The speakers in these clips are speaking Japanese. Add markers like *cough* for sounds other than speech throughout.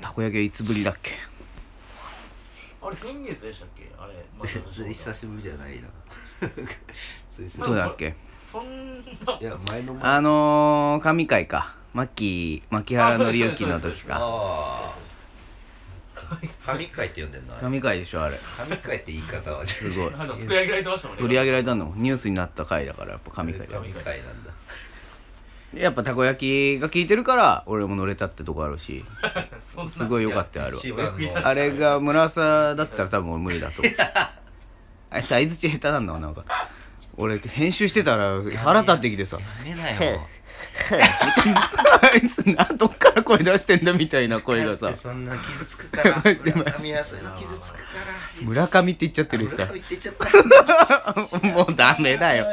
たこ焼きはいつぶりだっけ？あれ先月でしたっけ？あれ *laughs* 久しぶりじゃないな。*laughs* どうだっけ？そんな。いや前の前。あのー、神回か。牧牧原紀之の時か。ああ神回。って呼んでんの？あれ神回でしょあれ。神回って言い方は。すごい。取り上げられてましたもんね。取り上げられたのニュースになった回だからやっぱ神回だ神回なんだやっぱたこ焼きが効いてるから俺も乗れたってとこあるし。*laughs* そんな。すごい良かったよあれは。一番のあれが村朝だったら多分俺無理だと思う。*laughs* あいつ相づち下手なんだわなんか。俺編集してたら腹立ってきてさ。やめなよ *laughs* あいつなどっから声出してんだみたいな声がさ。そんな傷つくから。村上はそういうの傷つくから。村上って言っちゃってるしさ。もうダメだよ。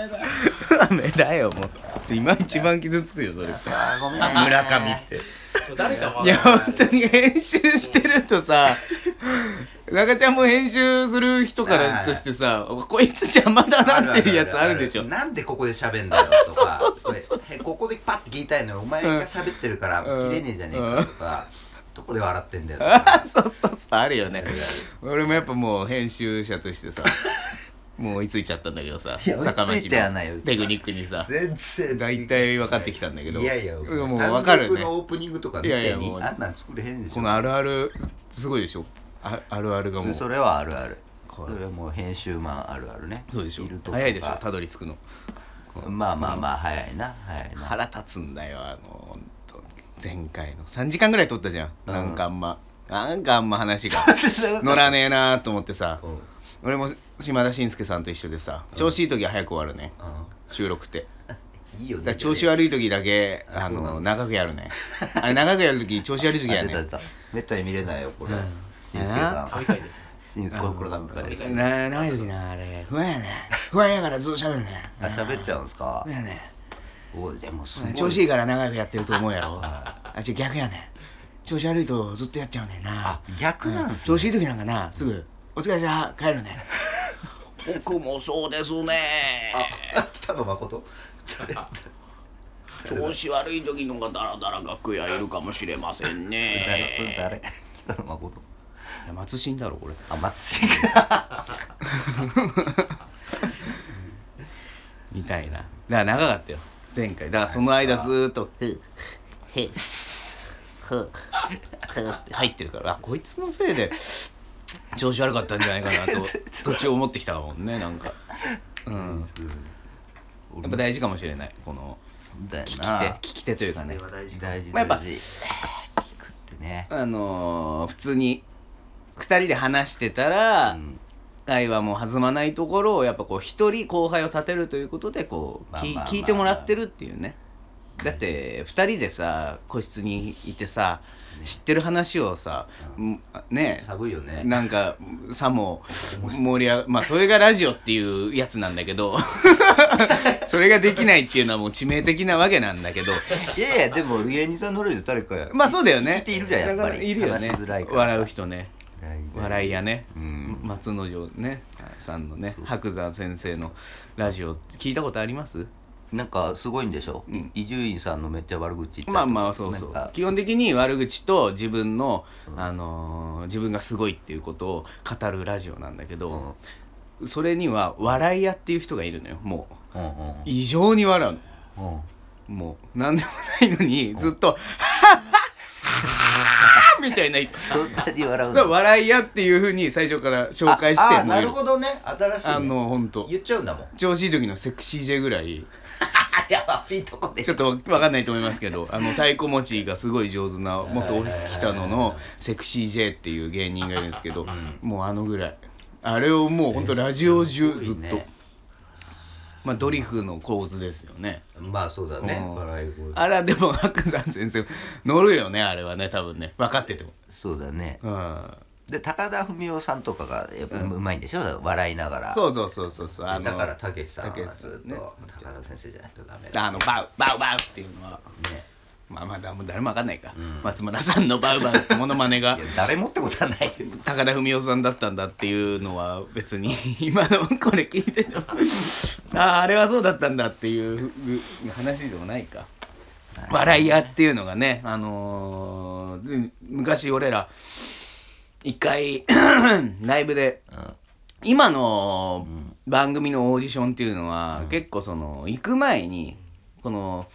ダメだよ。もう。今一番傷つくよそれさ。村上って誰かもい。や本当に編集してるとさ中ちゃんも編集する人からとしてさこいつ邪魔だなっていうやつあるでしょ。なんでここで喋んだよとかそうそうそうそうこれここでパッて聞いたいのよ。お前が喋ってるからうん。切れねえじゃねえかとかどこで笑ってんだよとあか。*laughs* そうそうそう。あるよね。俺もやっぱもう編集者としてさもう追いついちゃったんだけどさいや坂追いついてはないよのテクニックにさ。全然大体分かってきたんだけど。いやいやうんもう分かるね。のオープニングとか見いやいてやもう。にあんなん作れへんでしょ。このあるあるすごいでしょ。ああるあるがもう。それはあるある。これ。それはもう編集マンあるあるね。そうでしょ。早いでしょがたどり着くの。まあまあまあ早いな。早いな。腹立つんだよあの前回の。3時間ぐらい撮ったじゃん、うん。なんかあんまなんかあんま話が乗らねえなと思ってさ。うん俺も島田紳介さんと一緒でさ調子いい時は早く終わるね。収録って。う *laughs* んいいよだから調子悪い時だけあの長くやるね。あれ長くやる時 *laughs* 調子悪い時あやねめったに見れないよこれ。うん。しん。すけさん。神回ですしんすけこれこれなんかでな長い時なあれ。不安やね。不安やからずっと喋るね。あ喋っちゃうんすか？不安やねおいでもすごい。調子いいから長くやってると思うやろ。あ違う逆やね。調子悪いとずっとやっちゃうねんな。あ逆なんすね。調子いい時なんかなすぐ「お疲れさ帰るね」僕もそうですね。あ *laughs* 北野誠？調子悪い時のがダラダラ楽屋いるかもしれません誰？それね誰？北野誠。いや松新だろこれ。あ松重 *laughs* みたいな。だから長かったよ。前回。だからその間ずーっと「ふへふふ」って入ってるから。あこいつのせいで調子悪かったんじゃないかなと *laughs* 途中思ってきたもんねなんか。うん。やっぱ大事かもしれないこの聞き手な聞き手というかね。大事。大事まあやっぱ聞くってね。あのー普通に2人で話してたら、うん。会話も弾まないところをやっぱこう一人後輩を立てるということでこう、まあまあ聞聞いてもらってるっていうね。だって2人でさ個室にいてさ知ってる話をさ、ん。ね。寒いよね。なんかさも盛り上がまあそれがラジオっていうやつなんだけど。*laughs* それができないっていうのはもう致命的なわけなんだけど。いやいやでも芸人さん乗るよ誰かやまあそうだよね。聞いているじゃんやっぱり。いるよね。笑う人ね。笑いやね、うん。松之丞ね。さんのね。白山先生のラジオ聞いたことあります？なんかすごいんでしょ？うん。伊集院さんのめっちゃ悪口まあまあそうそう。基本的に悪口と自分の、うん。あのー自分がすごいっていうことを語るラジオなんだけうん。ど、それには笑い屋っていう人がいるのよもう。うんうん。異常に笑うの。うん。もう何でもないのにずっと「はっはっはっみたいなそんなに笑うそう笑い屋っていうふうに最初から紹介してあなるほどね。新しいね。あの本当言っちゃうんだもん。調子いい時のセクシー J ぐらい。あ *laughs* やばピンとこでちょっと分かんないと思いますけどあの太鼓持ちがすごい上手な元オフィス北野のセクシー J っていう芸人がいるんですけど、もうあのぐらい。あれをもう本当ラジオ中ずっと、まあドリフの構図ですよね。まあそうだね。うん。笑い声。あれはでも白山先生乗るよねあれはね多分ね。分かってても。そうだね。うん。で高田文夫さんとかがやっぱうまいんでしょ？笑いながら。そうそうそうそうそう。あのだからたけしさんはたけしさずっとんね高田先生じゃないとダメだ。あのバウバウバウっていうのは。ねまあまだもう誰も分かんないか、うん。松村さんのバウバウってモノマネが。いや誰もってことはないよ。高田文夫さんだったんだっていうのは別に *laughs* 今のこれ聞いてても。あああれはそうだったんだっていう話でもないか。笑い屋っていうのがねあのーで昔俺ら一回 *clears throat* ライブでうん。今のうん。番組のオーディションっていうのは、うん。結構その行く前にこの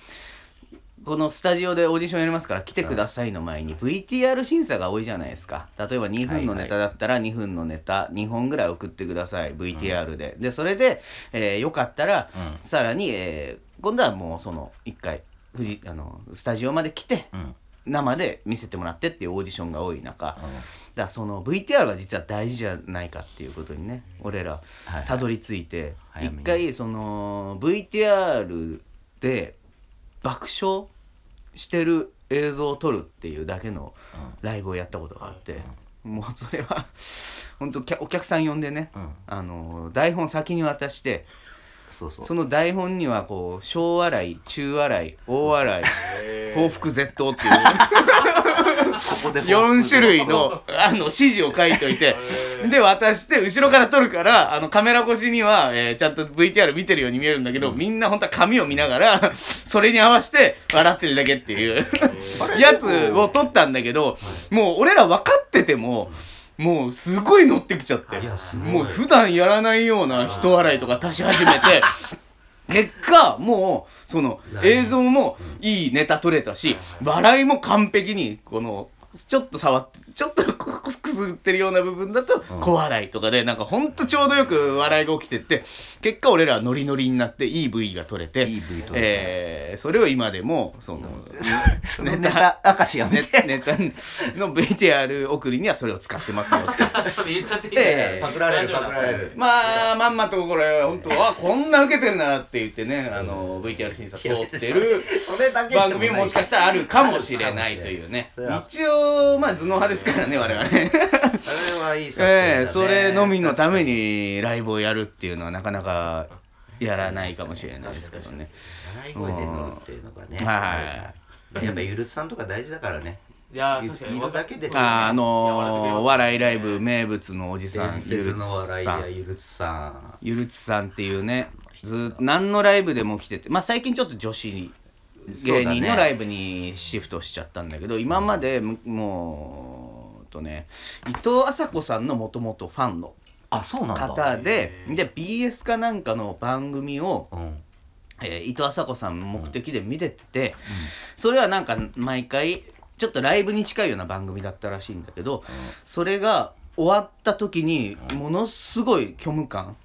このスタジオでオーディションやりますから来てくださいの前に VTR 審査が多いじゃないですか。例えば2分のネタだったら2分のネタ2本ぐらい送ってください VTR で、でそれで、えーよかったらうん。さらに、えー今度はもうその1回フジあのスタジオまで来てうん。生で見せてもらってっていうオーディションが多い中だからその VTR が実は大事じゃないかっていうことにね俺らはいたどり着いて早めに。一回その VTR で爆笑してる映像を撮るっていうだけのライブをやったことがあってもうそれは本当お客さん呼んでねあの台本先に渡してそうそう。その台本にはこう小笑い中笑い大笑い報復絶倒っていう。ここで4種類のあの指示を書いといてで渡して後ろから撮るからあのカメラ越しには、えーちゃんと VTR 見てるように見えるんだけど、みんな本当は紙を見ながらそれに合わせて笑ってるだけっていうやつを撮ったんだけどもう俺ら分かっててももうすごい乗ってきちゃって。いやすごい。もう普段やらないような人笑いとか足し始めて *laughs* 結果もうその映像もいいネタ撮れたし笑いも完璧にこのちょっと触ってちょっとくすってるような部分だとうん。小笑いとかでなんかほんとちょうどよく笑いが起きてって結果俺らはノリノリになっていい V が撮れてえーそれを今でもその *laughs* ネタ明かしやめネてネタの VTR 送りにはそれを使ってますよって。言っちゃっていいええ。パクられるパクられる。まあまんまとこれ本当はこんな受けてんだなって言ってねあの VTR 審査通ってる番組ももしかしたらあるかもしれないというね。一応まあ頭脳派ですからね我々。ねそれはいい作品だね。ええそれのみのためにライブをやるっていうのはなかなかやらないかもしれないですけどね。笑い声で乗るっていうのがねはい。やっぱゆるつさんとか大事だからね。いやい確かにいるだけで。あーあのーお笑いライブね名物のおじさんゆるつさん。ゆるつさんっていうねず何のライブでも来ててまあ最近ちょっと女子芸人のライブにシフトしちゃったんだけど今までむもうとね伊藤麻子さんのもともとファンのあそうなんだ。方でで BS かなんかの番組を、うん。えー伊藤麻子さん目的で見てて、それはなんか毎回ちょっとライブに近いような番組だったらしいんだけどそれが終わった時にものすごい虚無感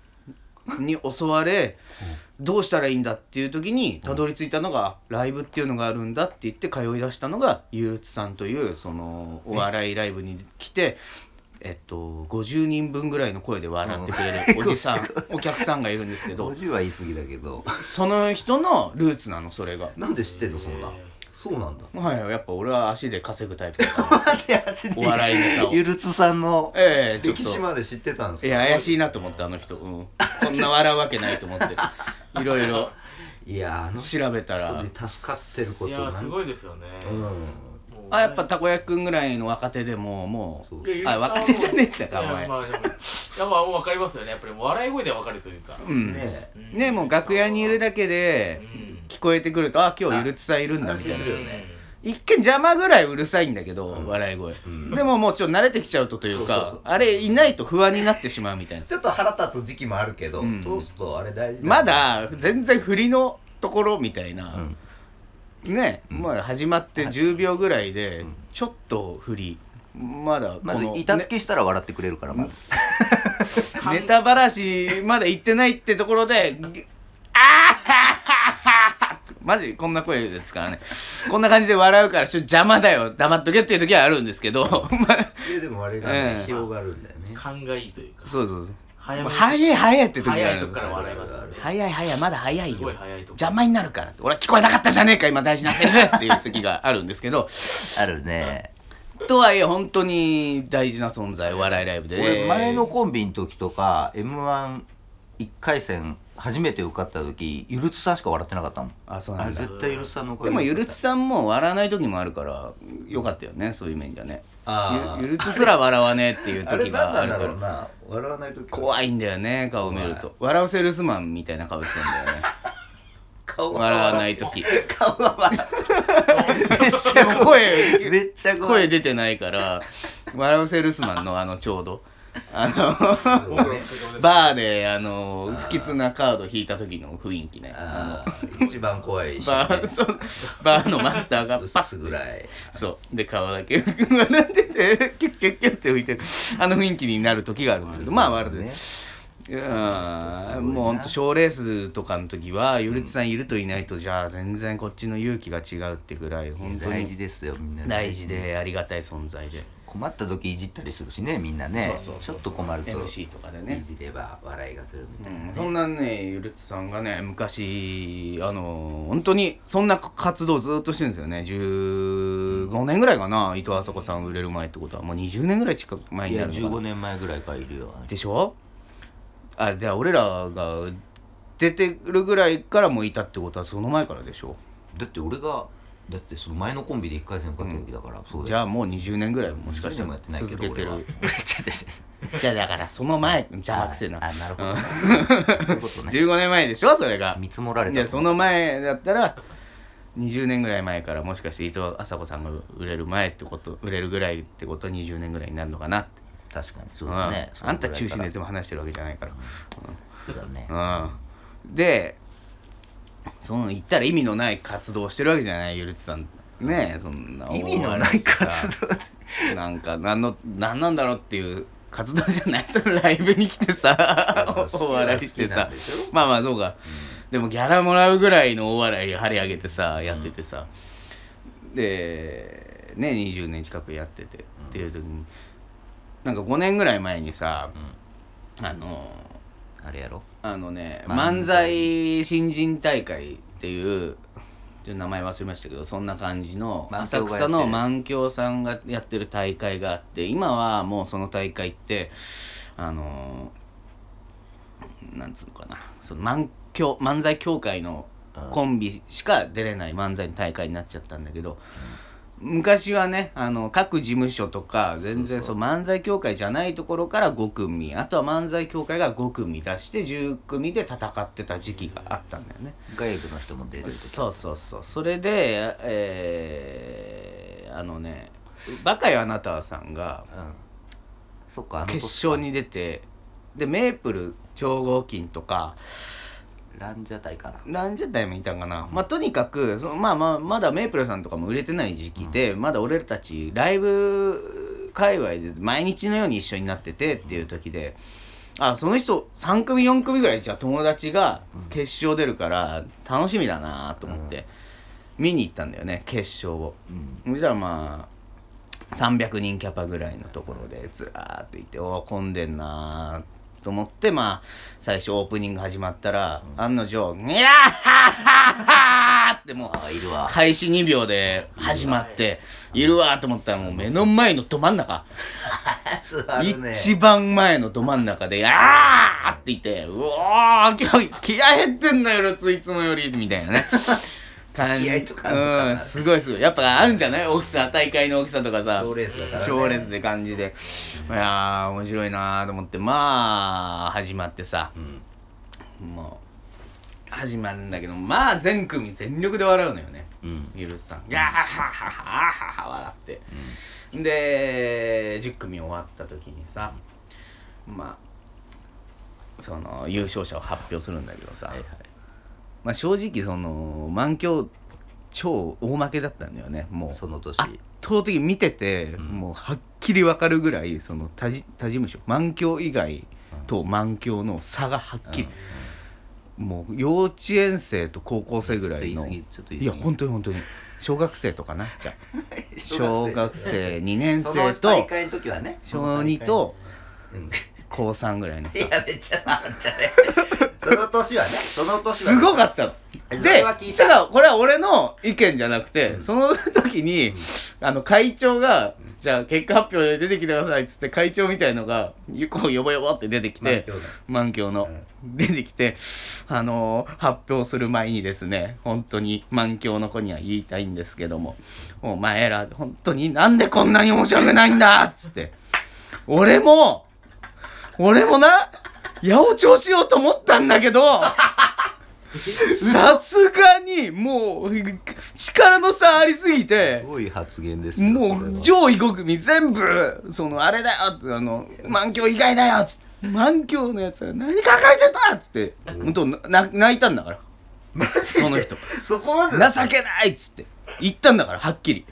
に襲われどうしたらいいんだっていう時にたどり着いたのがライブっていうのがあるんだって言って通い出したのがゆるつさんというそのお笑いライブに来て。えっと、50人分ぐらいの声で笑ってくれるおじさん *laughs* お客さんがいるんですけど。50は言い過ぎだけど。その人のルーツなのそれが。なんで知ってんのそんなそうなんだ。はいやっぱ俺は足で稼ぐタイプだから *laughs* お笑いネタを。ゆるつさんのええちょっと。歴史まで知ってたんですか？いや怪しいなと思ってあの人、うん、こんな笑うわけないと思って。*laughs* いろいろ。いやあの人調べたら。で助かってることいやすごいですよね。うんあやっぱたこ焼きくんぐらいの若手でももそうあ若手じゃねえってかお前。まあでもいやまあもう分かりますよね。やっぱり笑い声で分かるというか。ううん。ねうんねもう楽屋にいるだけでうん。聞こえてくるとあ今日ゆるつさんいるんだみたいな。一見邪魔ぐらいうるさいんだけど、うん。笑い声、うん。でももうちょっと慣れてきちゃうとというかそうそうそう。あれいないと不安になってしまうみたいな。ちょっと腹立つ時期もあるけど、うん。通すとあれ大事よね。まだ全然振りのところみたいな、うんね、うん。まあ始まって10秒ぐらいでうん。ちょっと振りまだこまずの、板付けしたら笑ってくれるからまず、*laughs* ネタばらしまだ言ってないってところでぎ *laughs* あーはははマジこんな声ですからね。こんな感じで笑うからちょっと邪魔だよ。黙っとけっていう時はあるんですけど。まあいやでもあれがね、*laughs* うん。広がるんだよね。勘がいいというか。そうそうそう早早い早いって時があ早いるんですよとこから笑いますよね。早い早いまだ早いすごよい早いとこ邪魔になるからって。俺は聞こえなかったじゃねえか今大事なセリフっていう時があるんですけど。*laughs* あるね。とはいえ本当に大事な存在お笑いライブで。俺前のコンビの時とか m 1 1回戦初めて受かった時ゆるつさんしか笑ってなかったもん。あそうなんだ。絶対ゆるつさんのおかげでもゆるつさんも笑わない時もあるからよかったよねそういう面じゃね。あゆゆるつすら笑わねえっていう時があるから。ろうな。笑わない時怖いんだよね顔見ると。笑うセールスマンみたいな顔してんだよね。*laughs* 顔は笑わない。*laughs* 時。顔は笑でも声うめっちゃ怖い。声出てないから。笑うセールスマンのあのちょうどあのバーであの不吉なカード引いた時の雰囲気ね。一番怖いのし、バーそうバーのマスターが *laughs* パッ薄ぐらいそう。で顔だけ笑っててキュッキュッキュッって浮いてる。あの雰囲気になる時があるんだけどまあ笑ってねうんもうほんと賞レースとかの時はゆるつさんいるといないとじゃあ全然こっちの勇気が違うってぐらい本当に大事ですよみんな大事でありがたい存在で困った時いじったりするしねみんなね。ちょっと困ると MC とかでね。いじれば笑いが来るみたいなね、うん、そんなねゆるつさんがね昔あの本当にそんな活動ずっとしてるんですよね。15年ぐらいかな伊藤あさこさん売れる前ってことは。もう20年ぐらい近く前いやになるのかな。15年前ぐらいからいるよ。でしょ？あじゃあ俺らが出てるぐらいからもういたってことはその前からでしょ？だって俺がだってその前のコンビで1回戦受かった時だから、そうだよ。じゃあもう20年ぐらいもしかした20年もらやってないけど続けてる。俺は。*laughs* じゃあだからその前 *laughs* 邪魔くせえな。ああなるほど、そういうことね。15年前でしょそれが。見積もられたいやその前だったら20年ぐらい前からもしかして伊藤麻子さんが売れる前ってこと売れるぐらいってことは20年ぐらいになるのかなって。確かにそうだね、うんあんた中心でいでつも話してるわけじゃないから。そうだね。うん。でその言ったら意味のない活動をしてるわけじゃないゆるつさん。ねえそんな意味のない活動動なんか何の何なんだろうっていう活動じゃない。そのライブに来てさ *laughs* お笑いしてさ。まあまあそうか。でもギャラもらうぐらいの大笑い張り上げてさやっててさ、でね20年近くやってて、っていう時になんか5年ぐらい前にさうん。あのあれやろ？あのね漫漫才新人大会っていうちょっと名前忘れましたけどそんな感じの満浅草の満響さんがやってる大会があって今はもうその大会ってあのなんつうのかな。その満響漫才協会のコンビしか出れない漫才の大会になっちゃったんだけど、昔はねあの各事務所とか全然そそうう漫才協会じゃないところから5組あとは漫才協会が5組出して10組で戦ってた時期があったんだよね。外部の人も出る時そうそうそう。それでえーあのね「バカよあなたは」さんがうん。そっかあの決勝に出てでメープル超合金とかランジャタイかな。ランジャタイもいたんかな、まあとにかくそのまあまあまだメイプルさんとかも売れてない時期で、まだ俺たちライブ界隈で毎日のように一緒になっててっていう時で、あその人3組4組ぐらいじゃあ友達が決勝出るから楽しみだなと思って見に行ったんだよね決勝を。うん。そしたらまあ300人キャパぐらいのところでずらーっといておお混んでんなーと思ってまあ最初オープニング始まったら、案の定「いやーはっはっはー!」ってもうあいるわ開始2秒で始まっているわーと思ったらもう目の前のど真ん中、*laughs* ね一番前のど真ん中で「あー!」って言って「うおー今日気合入ってんなよついつもより」みたいなね感じうんすごいすごい。やっぱあるんじゃない？大きさ大会の大きさとかさ。賞レースだからね。賞レースで感じでいやー面白いなーと思って。まあ始まってさ。うん。もう始まるんだけどまあ全組全力で笑うのよね。うん。ゆるさん。ガーハハハハハ笑って。で10組終わった時にさまあその優勝者を発表するんだけどさ、はいはいまあ、正直その満響超大負けだったんだよね。もうその年。圧倒的に見てて、うん。もうはっきり分かるぐらいその他事務所満響以外と満響の差がはっきり、もう幼稚園生と高校生ぐらいの。いいや本当に本当に。小学生とかな？じゃあ。*laughs* 小学生。2年生と小2とうん高3ぐらいのさいやめっちゃあんじゃ *laughs* ね。その年はねその年はすごかったの。そでた。違う、これは俺の意見じゃなくて、うん。その時に、あの、会長が、じゃあ結果発表で出てきてくださいっつって、会長みたいのが、こう、よぼよぼって出てきて、満響の、出てきて、あのー発表する前にですね、本当に満響の子には言いたいんですけども、お前ら、本当になんでこんなに面白くないんだっつって、俺も、俺もな、八百長しようと思ったんだけど、さすがにもう力の差ありすぎてすごい発言ですよもう上位5組全部そのあれだよってあの満響以外だよっつって。満響のやつは何抱えてたっつって。本当な泣いたんだから。その人。そこまで情けないっつって。言ったんだからはっきり。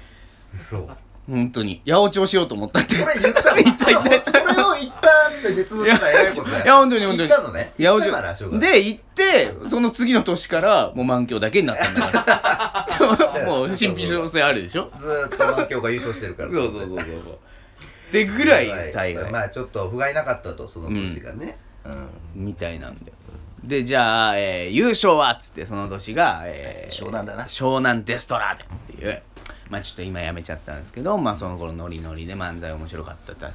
そう本当に。八百長しようと思ったって。それ言ったの？言った言ったそれを言ったって別の人が偉いことだよ。いや本当に本当に。言ったのね。八百言ったからしょうがない。で行ってその次の年からもう満響だけになったんだから。*laughs* そうもう神秘性性あるでしょ？ずーっと満響が優勝してるから。そうそうそうそうってぐらい大概。まあちょっと不甲斐なかったとその年がね。うん。みたいなんででじゃあ、えー優勝は？っつってその年が、えー湘南だな。湘南デストラーデっていうまあちょっと今やめちゃったんですけどまあその頃ノリノリで漫才面白かったって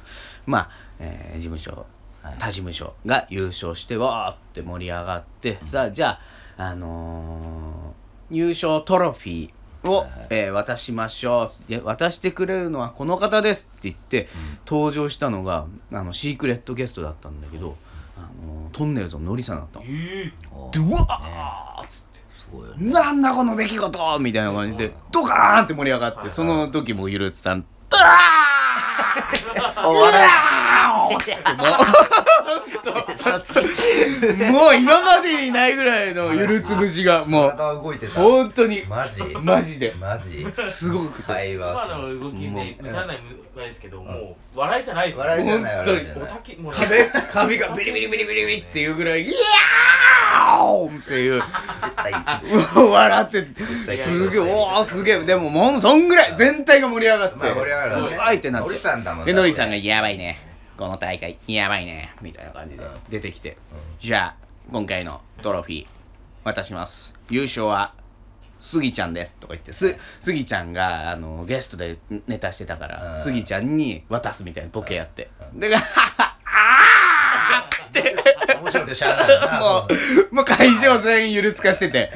まあ、えー事務所はい。他事務所が優勝してわーって盛り上がって、さあじゃああのー優勝トロフィーを、えー渡しましょう。で渡してくれるのはこの方ですって言って、登場したのがあのシークレットゲストだったんだけど、あのートンネルズのノリさんだったの。えでうわーっつって。すごいよね。なんだこの出来事みたいな感じでドカーンって盛り上がってその時もゆるつさん「お笑いもう今までにないぐらいのゆるつ節がもう体動いてた。本当にマジ？マジで。マジ？すごくて。会話今の動きもう。で見らないないですけどもう笑いじゃないです笑いじゃない本当にお笑いじゃない。たけもう壁壁がビリビリビリビリビリっていうぐらい「イ *laughs* ヤー!」っていう。笑って対すげえおーすげえ。でももうそんぐらい全体が盛り上がって。まあすごいってなって。でノリさんが「やばいね。この大会やばいね」みたいな感じでうん。出てきて「じゃあ今回のトロフィー渡します。優勝はスギちゃんです」とか言ってすスギちゃんがあのゲストでネタしてたからうん。スギちゃんに渡すみたいなボケやって。うん。で「ああー!」って面白くてしゃあないよなもうもう会場全員ゆるつかしてて。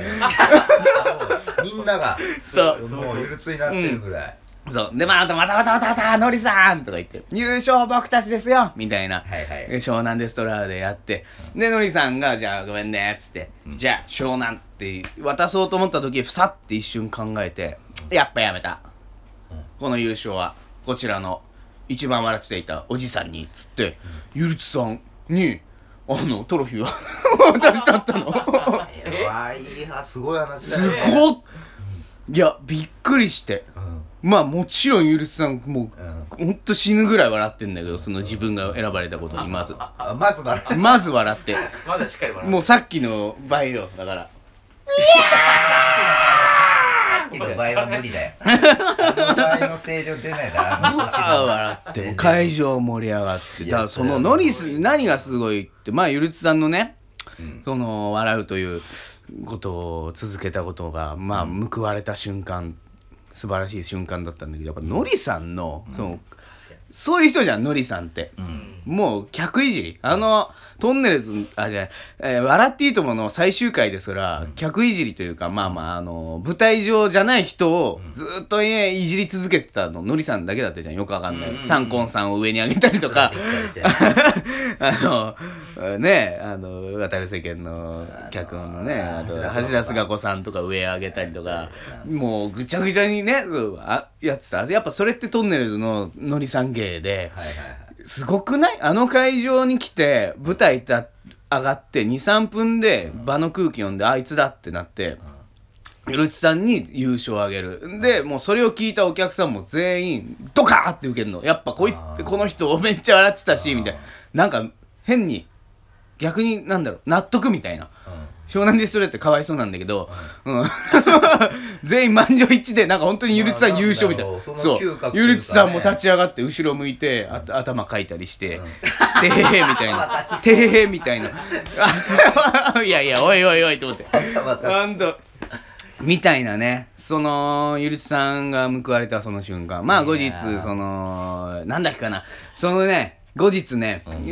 みんながそう。もうゆるつになってるぐらい。そう。でまたまたまたまたまたノリさんとか言って優勝僕たちですよみたいな。はいはい。湘南デストラーでやって、でノリさんが「じゃあごめんね」っつって「じゃあ湘南」って渡そうと思った時さって一瞬考えて「やっぱやめた、うん。この優勝はこちらの一番笑っていたおじさんに」っつって、ゆるつさんにあのトロフィーを *laughs* 渡しちゃったの。*laughs* え？わいいわすごい話だすよねごっいやびっくりして。うん。まあもちろんゆるつさんもううん。ほんと死ぬぐらい笑ってんだけどその自分が選ばれたことにまず。あまず笑まず笑って。まだしっかり笑うもうさっきの倍よだからうの場合は無理だよ。*laughs* あの場合の声量出ないだろうわー笑ってもう会場盛り上がって。だからそのノリス何がすごいってまあゆるつさんのねうん。その笑うということを続けたことがまあ報われた瞬間素晴らしい瞬間だったんだけどやっぱノリさんのそのそういう人じゃんノリさんって。うん。もう客いじり。あのトンネルズあじゃあ、えー笑っていいともの最終回ですら、客いじりというかまあまああの舞台上じゃない人をずっと、ね、いじり続けてたののりさんだけだったじゃんよくわかんない、うんうんうんサンコンさんを上に上げたりとか。あのねあの渡る世間の脚本のねあと橋田壽賀子さんとか上上げたりとかもうぐちゃぐちゃにねうんあやってた。やっぱそれってトンネルズののりさん芸で。はいはいはいすごくない？あの会場に来て舞台た上がって23分で場の空気読んであいつだってなってゆるちさんに優勝をあげる。でもうそれを聞いたお客さんも全員ドカーって受けるの。やっぱこいあー。この人めっちゃ笑ってたしみたいな。なんか変に逆になんだろう納得みたいな。うん湘南ディストレイってかわいそうなんだけど、うん、*laughs* 全員満場一致でなんか本当にゆるちさん優勝みたいな。まあそそう。ゆるちさんも立ち上がって後ろ向いてあ頭かいたりしてうん「てへへ」みたいな「てへへ」みたいな。あ *laughs* いやいやおいおいおいと思って。またほんと。みたいなね。そのゆるちさんが報われたその瞬間。まあ後日そのなんだっけかな。そのね後日ね、うん。し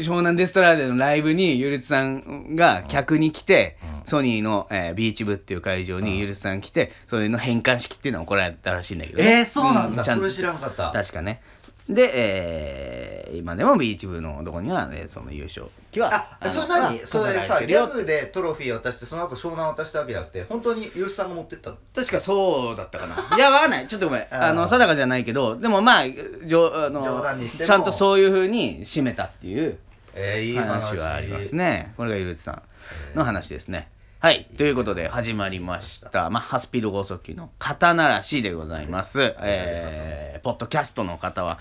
湘南デストラーデのライブにゆるつさんが客に来て、うん。ソニーの、えービーチ部っていう会場にゆるつさん来てそれの返還式っていうのを行われたらしいんだけど、ね、えー、そうなんだ、ちゃんそれ知らんかった。確かねで、えー今でもビーチ部のとこには、ね、その優勝旗はあそれの何それさギャグでトロフィー渡してその後湘南渡したわけじゃなくて本当にユースさんが持ってった？の確かそうだったかな。*laughs* いやわかんない。ちょっとごめん。あの定かじゃないけどでもまあじょあの冗談にしても。ちゃんとそういうふうに締めたっていうえー、いい話。話はありますね。これがゆるつさんの話ですねはい。ということで始まりました。マッハスピード剛速球の肩慣らしでございます、えーポッドキャストの方は、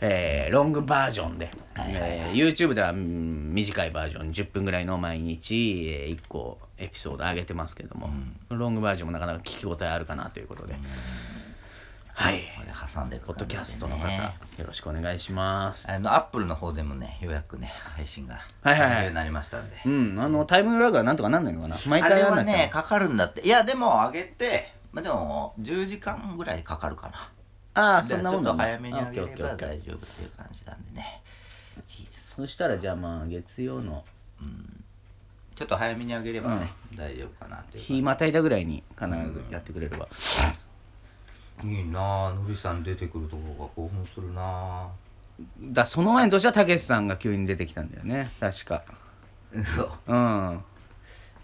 えーロングバージョンで、えー YouTube ではうん短いバージョン10分ぐらいの毎日、え1個エピソード上げてますけども、ロングバージョンもなかなか聞き応えあるかなということで、はい。これ挟んでいくポッドキャストの方、ねよろしくお願いします。あのアップルの方でもねようやくね配信がはいはいはになりましたんで、うんあのタイムラグはなんとかなんないのかな。毎あれはねかかるんだって。いやでも上げてまあでも10時間ぐらいかかるかな。ああでそんなもんだ。ちょっと早めに上げれば大丈夫っていう感じなんでね。そしたらじゃあまあ月曜のちょっと早めに上げればね、大丈夫かなっていう日またいだぐらいに必ずやってくれれば、いいなあのりさん出てくるとこが興奮するな。だその前の年はたけしさんが急に出てきたんだよね。確か。あそううん。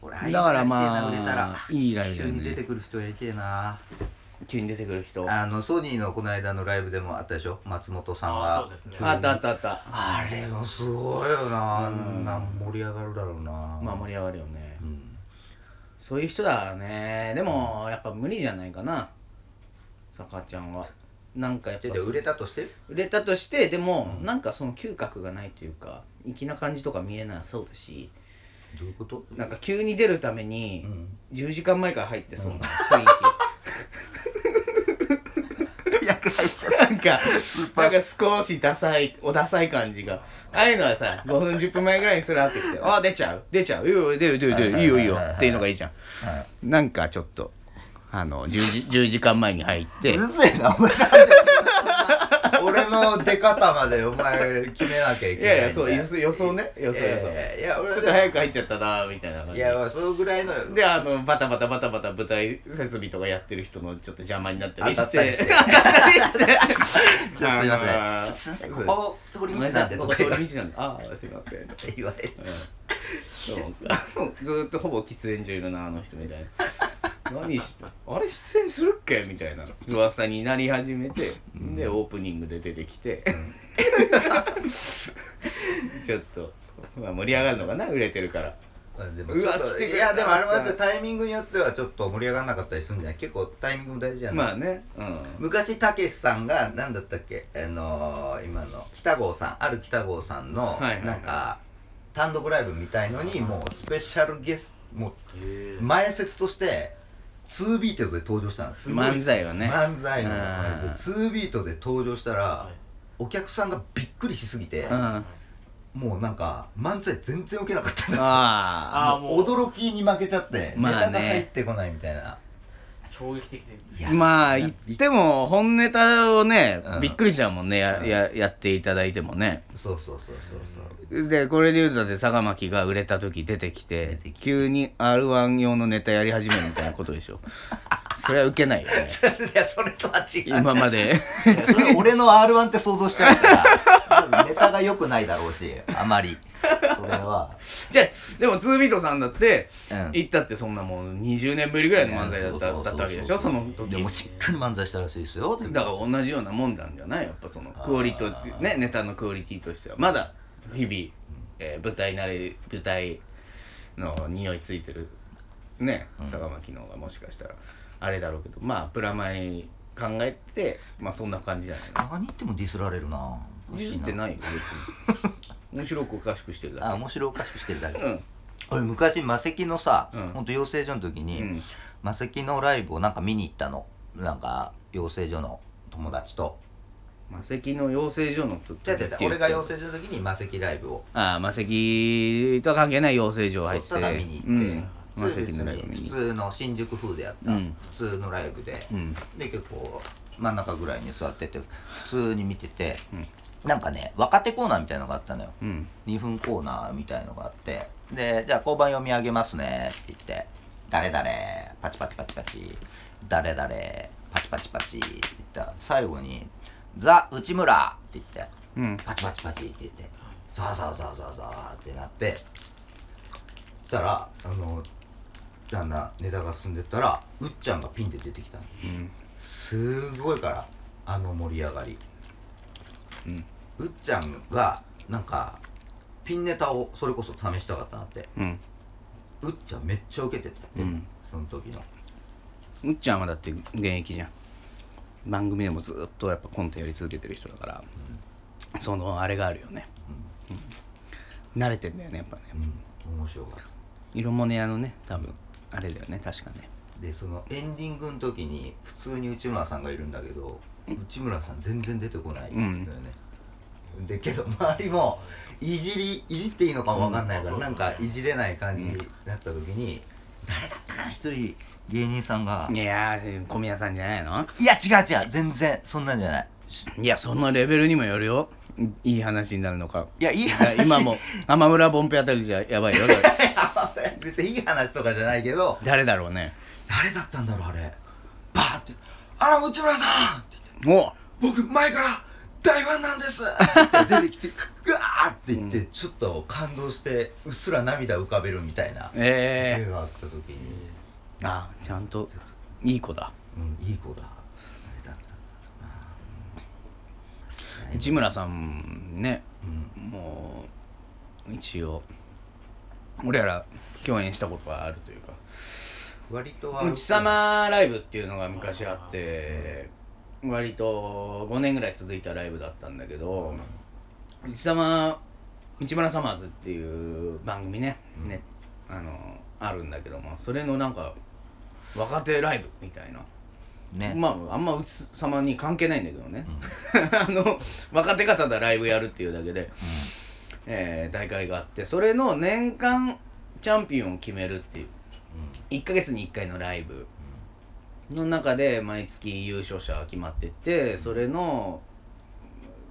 俺だからまあ売れたらいいライブだね。に出てくる人やりてえな。急に出てくる人。あのソニーのこの間のライブでもあったでしょ？松本さんあがそうですね。急にあったあったあった。あれもすごいよな。あうん。んな盛り上がるだろうな。まあ盛り上がるよね。うん。そういう人だからね。でもやっぱ無理じゃないかなさかちゃんは。なんかやっぱじゃあ売れたとして？売れたとしてでも、うん。なんかその嗅覚がないというか粋な感じとか見えなそうだし。どういうこと？なんか急に出るためうにん。10時間前から入ってそうなうん。雰囲気。*laughs* なんかなんか少しダサいおダサい感じが。ああいうのはさ5分10分前ぐらいにそれあってきて「あ出ちゃう出ちゃう。いいよ出る出る出るいいよいいよ」っていうのがいいじゃん。はい。なんかちょっとあの 10, 時 *laughs* 10時間前に入って。うるせえなお前なんで俺の出方までお前決めなきゃいけないいやいやそう予想予想ね。予想予想。いやいや俺ちょっと早く入っちゃったなみたいな感じ。いやまあそのぐらいのであのバタバタバタバタ舞台設備とかやってる人のちょっと邪魔になった当りして。すいません。あのー。ちょっとすいません。ここ通り道なんでここと通り道なんで。ああすいません。って言われる。うん。そうか。ずーっとほぼ喫煙所いるなあの人みたいな何しあれ出演するっけ？みたいな。噂になり始めて、でオープニングで出てきて、*laughs* ちょっと、まあ、盛り上がるのかな？売れてるから。でもちょっといやでもあれはタイミングによってはちょっと盛り上がらなかったりするんじゃない？結構タイミングも大事じゃな。い、まあね。うん。昔たけしさんが何だったっけ？あのー、今の北郷さん。ある北郷さんのはいはいはい。なんか単独ライブみたいのにもうスペシャルゲストもへう前説として2ビートで登場したんですよ漫才はね。漫才の。うん。2ビートで登場したらはい。お客さんがびっくりしすぎてうん。もうなんか漫才全然受けなかったんだってああーもう。驚きに負けちゃって、ネタが入ってこないみたいな衝撃的で。まあ言っても本ネタをね、うん。びっくりしちゃうもんね。や,、うん。ややっていただいてもね。そうそうそうそうそう。でこれで言うとだって坂巻が売れた時出てきて出てきて。急に r 1用のネタやり始めるみたいなことでしょ。*laughs* それはウケないよね。いやそれとは違う。今まで。俺の r 1って想像しちゃうから *laughs* ネタが良くないだろうしあまりそれは。じゃあでもツービートさんだってうん。行ったってそんなもう20年ぶりぐらいの漫才だっただったわけでしょ？その時。でもしっかり漫才したらしいですよ。だから同じようなもんなんじゃない？やっぱそのクオリティねネタのクオリティとしては。まだ日々、えー舞台慣れ舞台の匂いついてるねうん。坂巻の方がもしかしたらあれだろうけど。まあプラマイ考えてまあそんな感じじゃないの？何言ってもディスられるな。おかし譲ってないよ別に *laughs* 面白くおかしくしてるだあ面白おかしくしてるだけ。けうん。俺昔魔石のさ、うん。ほんと養成所の時に、うん。魔石のライブをなんか見に行ったの。なんか養成所の友達と。魔石の養成所の時違う違う俺が養成所の時に魔石ライブを。ああ魔石とは関係ない養成所入って。ただ見に行って、うん。普通の新宿風でやった、うん。普通のライブで、うん。で結構真ん中ぐらいに座ってて普通に見てて、うんなんかね若手コーナーみたいのがあったのよ。うん。2分コーナーみたいのがあって。でじゃあ交番読み上げますね。って言って誰々パチパチパチパチ誰々パチパチパチって言った。最後にザ内村」って言って。うん。パチパチパチって言って。ザーザーザーザーザーってなって。そしたらあのだんだんネタが進んでったらうっちゃんがピンで出てきたの。うん。すごいからあの盛り上がり。うんうっちゃんがなんかピンネタをそれこそ試したかったなって。うん。うっちゃんめっちゃ受けてたうん。その時の。うっちゃんはだって現役じゃん。番組でもずっとやっぱコントやり続けてる人だからそのあれがあるよね。慣れてんだよねやっぱね。うん、うん、面白かった。色モネ屋のね多分あれだよね確かね。でそのエンディングの時に普通に内村さんがいるんだけど内村さん全然出てこないんだよね、で *laughs* けど周りもいじりいじっていいのかもわかんないから、うんなんかいじれない感じになった時に、誰だったかな一人芸人さんが。いやー小宮さんじゃないの？いや違う違う全然そんなんじゃない。いやそのレベルにもよるよ。いい話になるのか。いやいい話。今も浜村ボンペあたりじゃやばいよ。*laughs* 別にいい話とかじゃないけど。誰だろうね。誰だったんだろうあれ。バーって「あら内村さん!」って言って。お！僕前から大ファンなんです。って出てきてうわーって言って、うん。ちょっと感動してうっすら涙浮かべるみたいな。え絵があった時に、ー、あちゃんといい子だ。うんいい子だ。あれだっさんねうん。もう一応俺ら共演したことがあるというか。割とはうちさまライブっていうのが昔あって割と5年ぐらい続いたライブだったんだけどうちさま内村サマーズっていう番組ね,、うん。ねあのあるんだけどもそれのなんか若手ライブみたいな、ね、まああんまうちさまに関係ないんだけどね。うん、*laughs* あの若手方でライブやるっていうだけで、えー大会があってそれの年間チャンピオンを決めるっていう。1ヶ月に1回のライブの中で毎月優勝者が決まってってそれの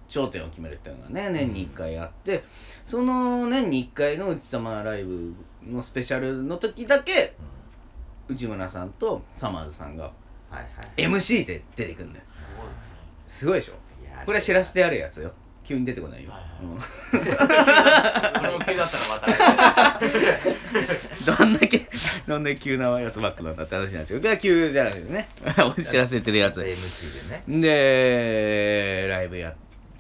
頂点を決めるっていうのがね年に1回あってその年に1回の内様ライブのスペシャルの時だけ内村さんとサマーズさんがはいはい。MC で出てくるんだよ。すごい。でしょ？これは知らせてやるやつよ急に出てこないよ、はいはい。うん。これも急だったらまた。*laughs* どんだけどんだけ急なやつばっかなんだって話なんですけどこれは急じゃないよね。お知らせてるやつ。MC でね。でライブやっ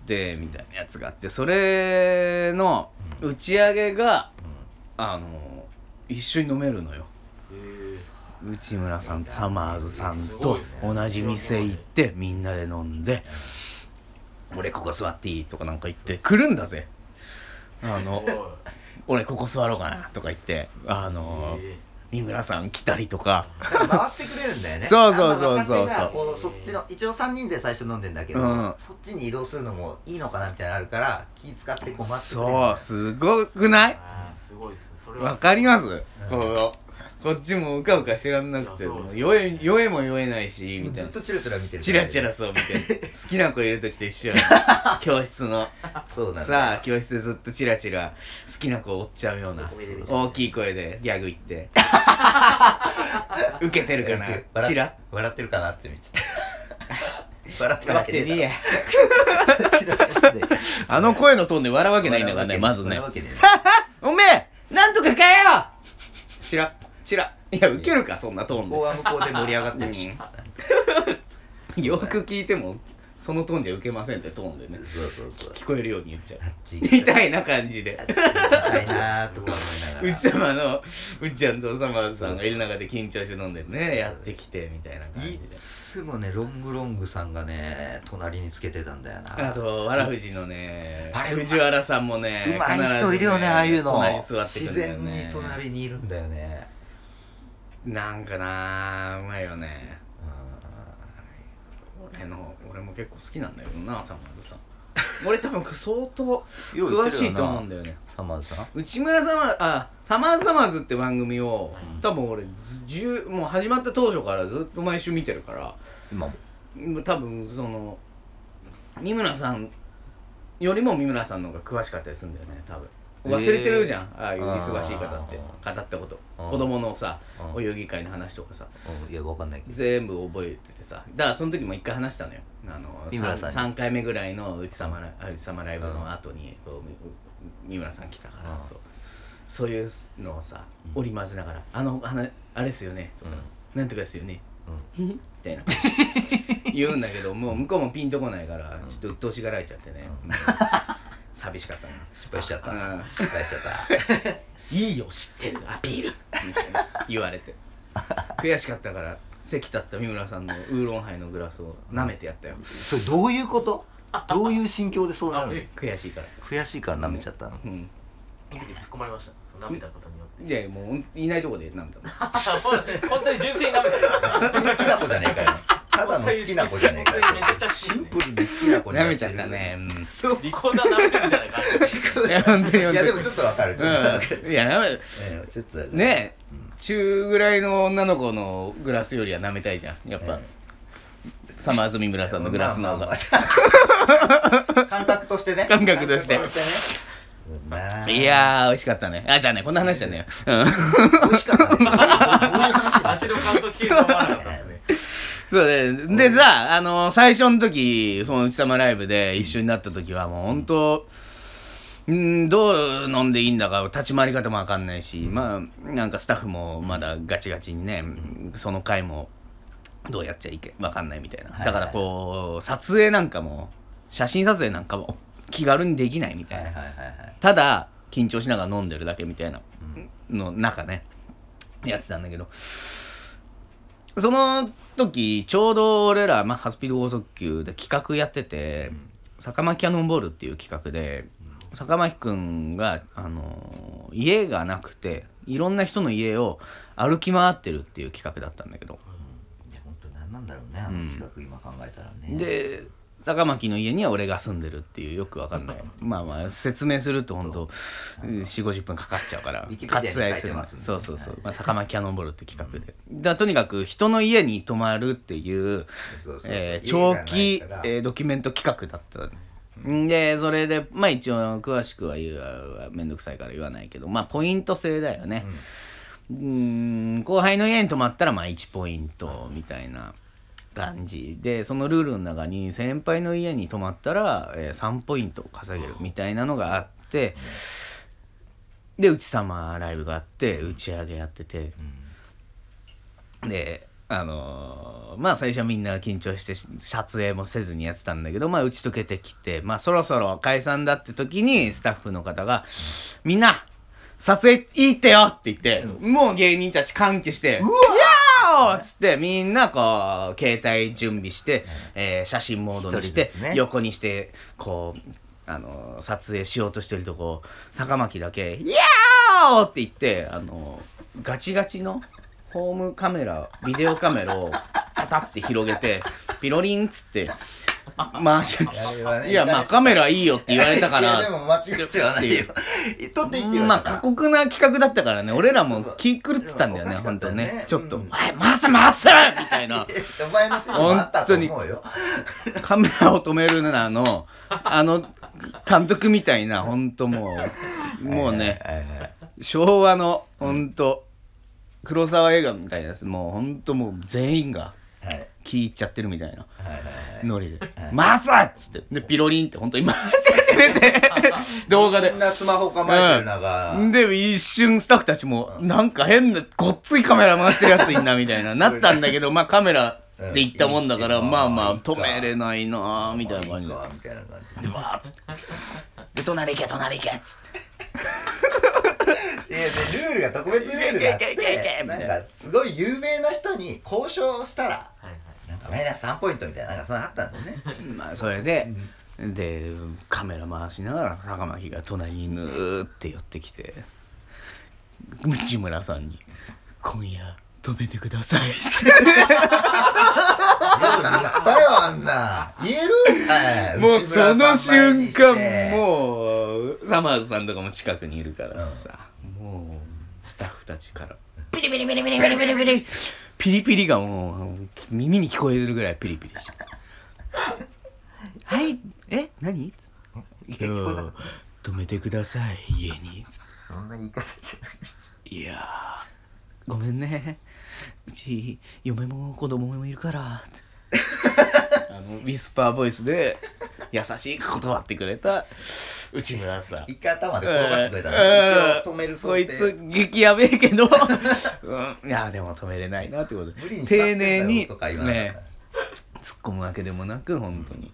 てみたいなやつがあってそれの打ち上げがあの一緒に飲めるのよ。内村さんサマーズさんと同じ店行ってみんなで飲んで「俺ここ座っていい?」とかなんか言って来るんだぜ。あの「俺ここ座ろうかな」とか言ってあの三村さん来たりとか。回ってくれるんだよね。そうそうそうそう。そう。そっちの一応3人で最初飲んでんだけど、うん。そっちに移動するのもいいのかなみたいなのあるから気使ってこう待ってくれるんだそようすごくない？すごいっす。わかります、このこっちもうかうか知らなくてもう酔え酔えも酔えないしみたいな。ずっとチラチラ見てる。チラチラそう見て好きな子いる時と一緒や *laughs* 教室の。そうなんだ。さあ教室でずっとチラチラ好きな子を追っちゃうような。大きい声でギャグ言って。*laughs* 受けてるかな？笑チラ？笑ってるかなって見てた。*laughs* 笑ってる笑わけねってねえあの声のトーンで笑うわけないんだからねまずね。笑うわけねおめえなんとかかよチラチラいや受けるかそんなトーン向こうは向こうで盛り上がってるし。で *laughs* よく聞いてもそのトーンで受けませんってトーンでねそうそうそう。聞こえるように言っちゃう。みたいな感じで。あっち行きたいなーとか思いながら。うち様のうっちゃんとサマーズさんがいる中で緊張して飲んでねやってきてみたいな感じいでつもねロングロングさんがね隣につけてたんだよな。あとわらふじのねあれうまい。藤原さんもねうまい人いるよねああいうの。隣に座ってく自るんだよね。然に隣にいるんだよねなんかなうまいよね。う俺の俺も結構好きなんだよなサマーズさん。俺多分相当詳しいと思うんだよね。サマーズさん？内村サマーあサマーズサマーズって番組を、うん。多分俺もう始まった当初からずっと毎週見てるから。今も？多分その三村さんよりも三村さんの方が詳しかったりするんだよね多分忘れてるじゃん、ああいう忙しい方って。あ語ったこと。うん子供のさうんお遊戯会の話とかさ。うん。いやわかんないけど。全部覚えててさ。だからその時も一回話したのよ。あの三村さんに。3, 回目ぐらいの内様ライ内様ライブの後にこうみ三村さん来たから、うん。そう。そういうのをさうん。織り交ぜながら「あのあのあれですよね」とかうん「なんとかですよね」うん。みたいな。*laughs* 言うんだけどもう向こうもピンとこないからちょっと鬱陶しがられちゃってね、うんうん *laughs* 寂しかったな。失敗しちゃった。うん。失敗しちゃった。*laughs* いいよ知ってるアピール。*laughs* 言われて。悔しかったから席立った三村さんのウーロンハイのグラスを舐めてやったよ。それどういうこと？どういう心境でそうなるの？悔しいから。悔しいから舐めちゃったの？うん。突っ込まれました。舐めたことによって。でもういないとこで舐めたの。*laughs* 本当に純粋に舐めた好きな子じゃねえかよただの好きな子じゃねえかよ。シンプルに好きな子に舐めちゃったね。うん。そう。リコーダー舐めてるみたいないや本当に本当に。いやでもちょっとわかる。ちょっとわかる。うん。いや舐めええちょっとねえ。うん。中ぐらいの女の子のグラスよりは舐めたいじゃん。やっぱ、サマーズ三村さんのグラスの方が、まあまあ *laughs* 感覚としてね。感覚として。い。やー美味しかったね。あじゃあねこんな話じゃねえよ、うん、美味しかったね。*laughs* どういう話だ？*laughs* 味の感想聞いて思わなかったそうね。でさあの最初の時その内様ライブで一緒になった時はもう本当んどう飲んでいいんだか立ち回り方も分かんないし、まあなんかスタッフもまだガチガチにね、その回もどうやっちゃいけ分かんないみたいな、だからこう撮影なんかも写真撮影なんかも気軽にできないみたいな、ただ緊張しながら飲んでるだけみたいなうん。の中ねやってたんだけどその時ちょうど俺ら、まあ、ハスピード剛速球で企画やってて「坂巻キャノンボール」っていう企画で坂巻くんが、あの家がなくていろんな人の家を歩き回ってるっていう企画だったんだけど。いや本当何なんだろうねあの企画今考えたらね。で高巻の家には俺が住んでるっていうよくわかんない。まあまあ説明すると本当4 5 0分かかっちゃうから割愛するすんでそうそうそう、まあ、高巻キャノンボールって企画で。だからとにかく人の家に泊まるっていう長期えードキュメント企画だったんで。それでまあ一応詳しくは言うはめんどくさいから言わないけどまあポイント制だよね、うーん後輩の家に泊まったらまあ1ポイントみたいな感じ。でそのルールの中に先輩の家に泊まったら、えー3ポイント稼げるみたいなのがあってでうち様ライブがあって打ち上げやってて。であのーまあ最初はみんな緊張してし撮影もせずにやってたんだけどまあ打ち解けてきてまあそろそろ解散だって時にスタッフの方が「みんな撮影いいってよ!」って言って、もう芸人たち歓喜して「うわっつってみんなこう携帯準備して、えー写真モードにして、ね横にしてこうあの撮影しようとしてるとこ坂巻だけ「イヤー!」って言ってあのガチガチのホームカメラビデオカメラをパタって広げてピロリンっつって回しあい。やまあカメラいいよって言われたかいやでらも間違ってはないよ。撮っていいって言まあ過酷な企画だったからね。俺らも気狂ってたんだよね本当ね。ねちょっと「うんはい回せ回せ!」みたいな。お前のシーンもあったと思うよ。カメラを止めるなのあの監督みたいな本当もうもうね昭和の本当黒沢映画みたいなやつもう本当もう全員がはい気いっちゃってるみたいな。ノリで。はい「回す!」っつって。でピロリンって本当に回し始めて動画で。みんなスマホ構えてる中、で一瞬スタッフたちもなんか変なごっついカメラ回してるやついんなみたいな。*laughs* なったんだけどまあカメラで行ったもんだからうんまあまあ止めれないなみたいな感じで。みたいな感じで。わーっつって。で隣行け隣行けっつって。*laughs* いやでルールが特別ルールがあってなんかすごい有名な人に交渉したらマイナス3ポイントみたいななんかそんなのあったんだよね。*laughs* まあそれででカメラ回しながら坂巻が隣にぬーって寄ってきて内村さんに「今夜止めてください」やったよあんな。言える？はいもうその瞬間もうサマーズさんとかも近くにいるからさ、もうスタッフたちからピリピリピリピリピリピリピリピリピリがもう耳に聞こえるぐらいピリピリしてはい。え？何？一回聞こえなかっ泊めてください。家に。そんな言い方じゃない。いやー。ごめんね。うち嫁も子供もいるからあのウィスパーボイスで優しく断ってくれた内村さん。一回頭で転がしてくれたうん。ら一応止めるこいつ激やべえけど、うん、いやでも止めれないなってことで。無理に丁寧にとかね。突っ込むわけでもなく本当に。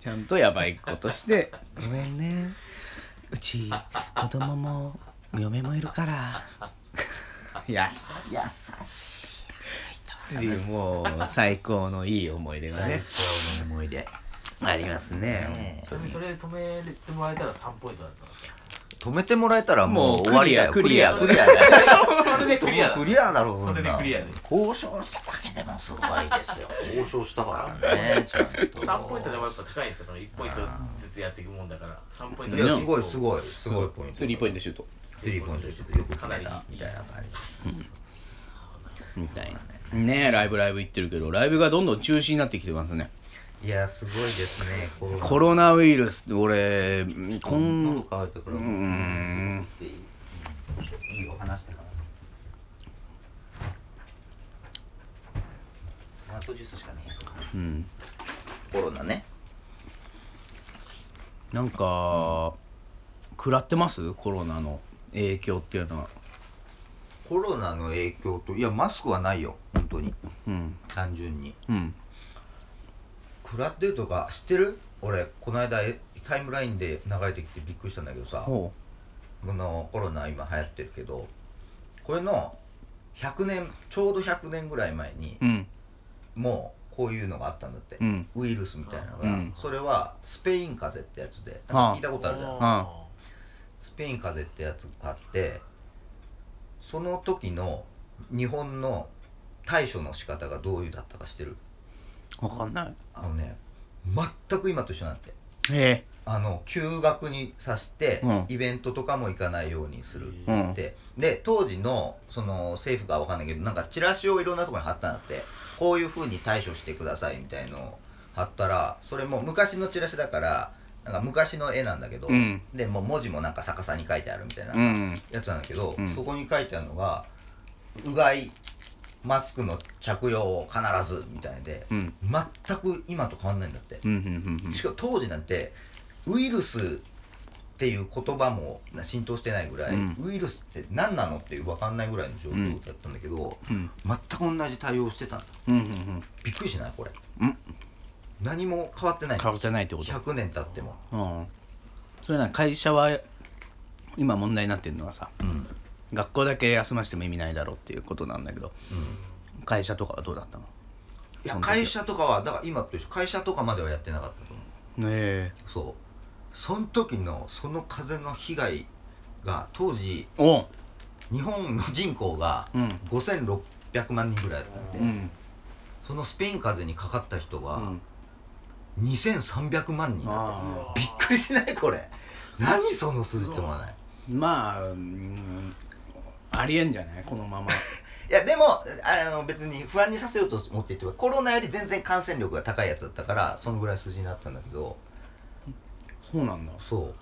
ちゃんとやばいことして「ごめんね。うち子供も嫁もいるから」*laughs* 優しい。優しっていうもう最高のいい思い出いがね。最高の思い出。ありますね。それで止めてもらえたら3ポイントだったんですか止めてもらえたらももうう終わりだよ。クリアクリア *laughs* クリアだよ。それでクリアだクリアだろそれでクリアで交渉しただけでもすごいですよ交渉したからねちゃんと。3ポイントでもやっぱ高いんですかその1ポイントずつやっていくもんだから。3ポイントいやすごいすごいすごい。ポイント。スリーポイントシュート。スリーポイントしてよく決めたみたいな感じみたいなねえライブライブ行ってるけどライブがどんどん中止になってきてますね。いやすごいですねコロナ。ウイルス俺こ喉んうーんいいいいよ話してから。トマトジュースしかね。えうん。コロナね。なんか食らってます？コロナの影響っていうのはコロナの影響といやマスクはないよ本当に。うん。単純に。うん。食らってるとか知ってる？俺この間えタイムラインで流れてきてびっくりしたんだけどさ。ほこのコロナ今流行ってるけどこれの100年ちょうど100年ぐらい前にううん。もうこういうのがあったんだって、うん。ウイルスみたいなのが、うん。それはスペイン風邪ってやつではあ聞いたことあるじゃん、あスペイン風邪ってやつがあってその時の日本の対処の仕方がどういうだったか知ってる？分かんない。あのね全く今と一緒なんて。へあの休学にさして、うん。イベントとかも行かないようにするえうん。でで当時のその政府がわかんないけどなんかチラシをいろんなところに貼ったんだって。こういうふうに対処してくださいみたいのを貼ったらそれも昔のチラシだからなんか昔の絵なんだけど、うん。でもう文字もなんか逆さに書いてあるみたいなうん。やつなんだけど、うん。そこに書いてあるのがうがいマスクの着用を必ずみたいでうん。全く今と変わんないんだって。しかも当時なんてウイルスっていう言葉も浸透してないぐらい、うん。ウイルスって何なのっていう分かんないぐらいの状況だったんだけど、うん。全く同じ対応してたんだ。びっくりしない？これ。うん何も変わってない。変わってないってこと？100年経っても。うん。それな会社は今問題になってるのはさうん。うん学校だけ休ませても意味ないだろうっていうことなんだけど会社とかはどうだったの？いや会社とかはだから今と一緒。会社とかまではやってなかったと思う。ねえ。そう。その時のその風の被害が当時日本の人口がうん。5600万人ぐらいだったんで、うん。そのスペイン風邪にかかった人がうん2300万人だびっくりしない？これ。何その数字って思わない？ーまあ、うん、ありえんじゃない？このまま。*laughs* いやでもあの別に不安にさせようと思って言ってコロナより全然感染力が高いやつだったからそのぐらい数字になったんだけど。そうなんだ。そ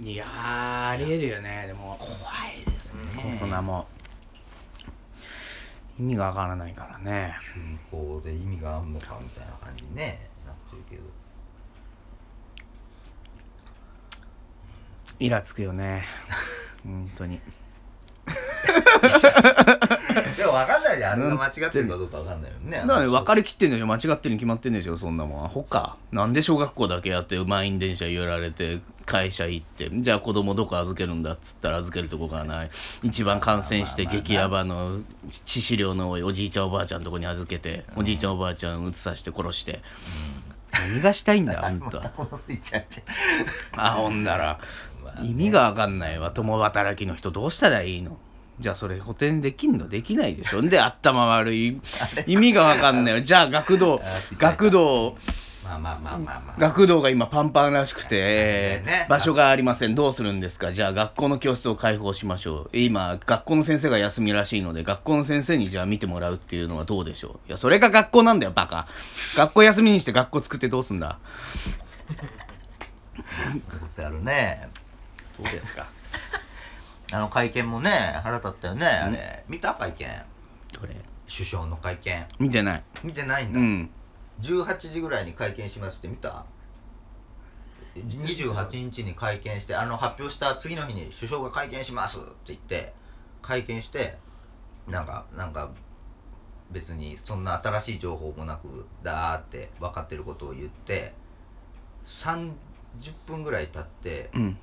う。いやーありえるよね。でも怖いですね。コロナも意味がわからないからね。休校で意味があんのかみたいな感じにねなってるけど。イラつくよね。本当に *laughs* でも分かんないであれが間違ってるかどうか分かんないよね。だから分かりきってんでしょ。間違ってるに決まってんでしょそんなもん。アホかなんで小学校だけやって満員電車揺られて会社行ってじゃあ子供どこ預けるんだっつったら預けるとこがない。一番感染して激ヤバの致死量の多いおじいちゃんおばあちゃんのとこに預けておじいちゃんおばあちゃんうつさせて殺して。何がしたいんだ *laughs* あんたあほんなら。意味が分かんないわ。共働きの人どうしたらいいの？じゃあそれ補填できんの？できないでしょ？ん *laughs* で頭悪い。意味が分かんないよ。じゃあ学童。学童。まあまあまあまあまあ学童が今パンパンらしくて、えーね。場所がありません。どうするんですか？じゃあ学校の教室を開放しましょう。今学校の先生が休みらしいので学校の先生にじゃあ見てもらうっていうのはどうでしょう？いやそれが学校なんだよバカ。学校休みにして学校作ってどうすんだ？*laughs* ことやるね。どうですか？あの会見もね腹立ったよねあれ。見た会見？どれ？首相の会見。見てない。見てないんだ、うん。18時ぐらいに会見しますって見た？28日に会見してあの発表した次の日に首相が会見しますって言って会見してなんかなんか別にそんな新しい情報もなくだーって分かってることを言って30分ぐらい経ってうん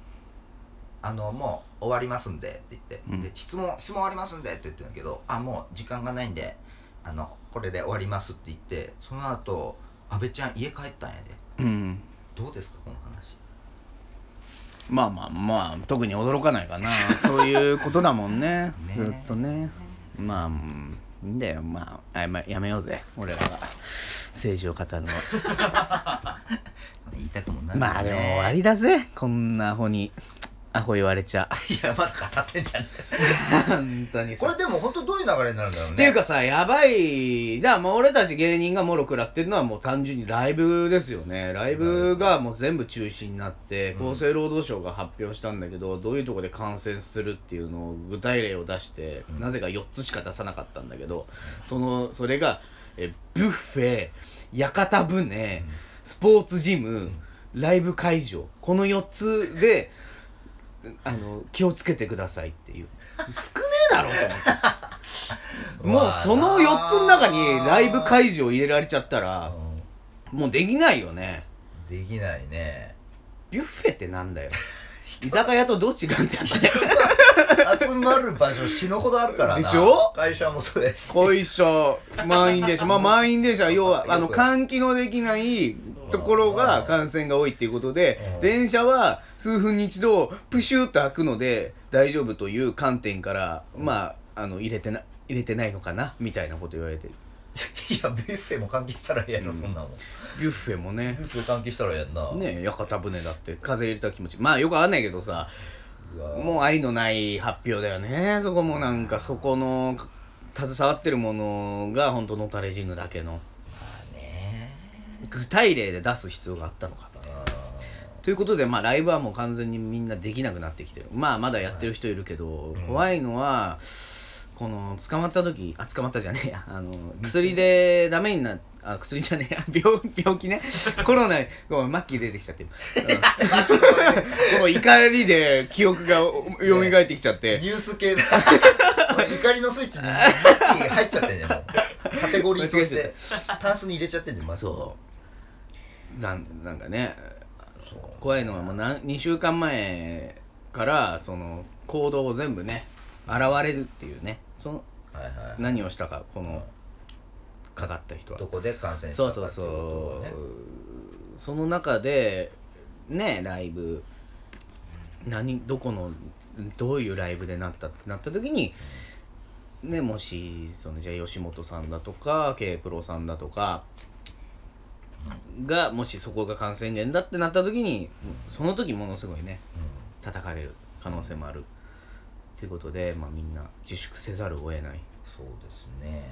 あのもう終わりますんでって言って、うん。で質問質問終わりますんでって言ってるんだけどあもう時間がないんであのこれで終わりますって言ってその後安倍ちゃん家帰ったんやで。うん。どうですかこの話。まあまあまあ特に驚かないかな。*laughs* そういうことだもんね。ね。ずっとね。まあうんいいんだよ。まああまやめようぜ。俺らが。政治を語るの。*laughs* は言いたくもなるまあでも終わりだぜ。こんなアホにアホ言われちゃ *laughs* いやまだ語ってんじゃね本当にさ。これでも本当どういう流れになるんだろうね。っていうかさやばい。だからもう俺たち芸人がもろ食らってるのはもう単純にライブですよね。ライブがもう全部中止になってうん。厚生労働省が発表したんだけどどういうとこで感染するっていうのを具体例を出してうん。なぜか4つしか出さなかったんだけどそのそれがえブッフェ屋形船スポーツジムライブ会場この4つであの気をつけてくださいっていう。少ねえだろと思って。もうその4つの中にライブ会場入れられちゃったらうもうできないよね。んできないね。ビュッフェってなんだよ。居酒屋とどう違うんだよ。集まる場所死ぬほどあるからな。でしょ？会社もそうやし。小一緒満員電車。まあ満員電車。は要はあの換気のできないところが感染が多いっていうことでうん。電車は数分に一度プシューッと開くので大丈夫という観点からまああの入れてな入れてないのかなみたいなこと言われてる。いやビュッフェも換気したらええやろ、うん。そんなんもん。ビュッフェもね。ビュッフェ換気したらええやんな。ね屋形船だって風入れた気持ち。まあよくあんないけどさもう愛のない発表だよね。そこもなんかそこのか携わってるものが本当のたれ死ぬだけの具体例で出す必要があったのかあということでまあライブはもう完全にみんなできなくなってきてる。まあまだやってる人いるけど、うん。怖いのはこの捕まった時あ捕まったじゃねえや。*laughs* あの薬でダメになあ薬じゃねえや。*laughs* 病病気ね。*laughs* コロナごめんマッキー出てきちゃって。この怒りで記憶が蘇ってきちゃって。ーニュース系だ。怒りのスイッチにマッキー入っちゃってんじゃん。もう。カテゴリーとして。タンスに入れちゃってんじゃんマッキーそうなんなんかね怖いのはもう何2週間前からその行動を全部ね現れるっていうね。そのはいはい。何をしたかこのかかった人は。どこで感染したそうそうそう、その中でねライブ。何どこのどういうライブでなったってなった時にねもしそのじゃあ吉本さんだとか K プロさんだとかがもしそこが感染源だってなった時にその時ものすごいねうん。叩かれる可能性もある。ということで、まあ、みんな自粛せざるを得ない。っそうですね。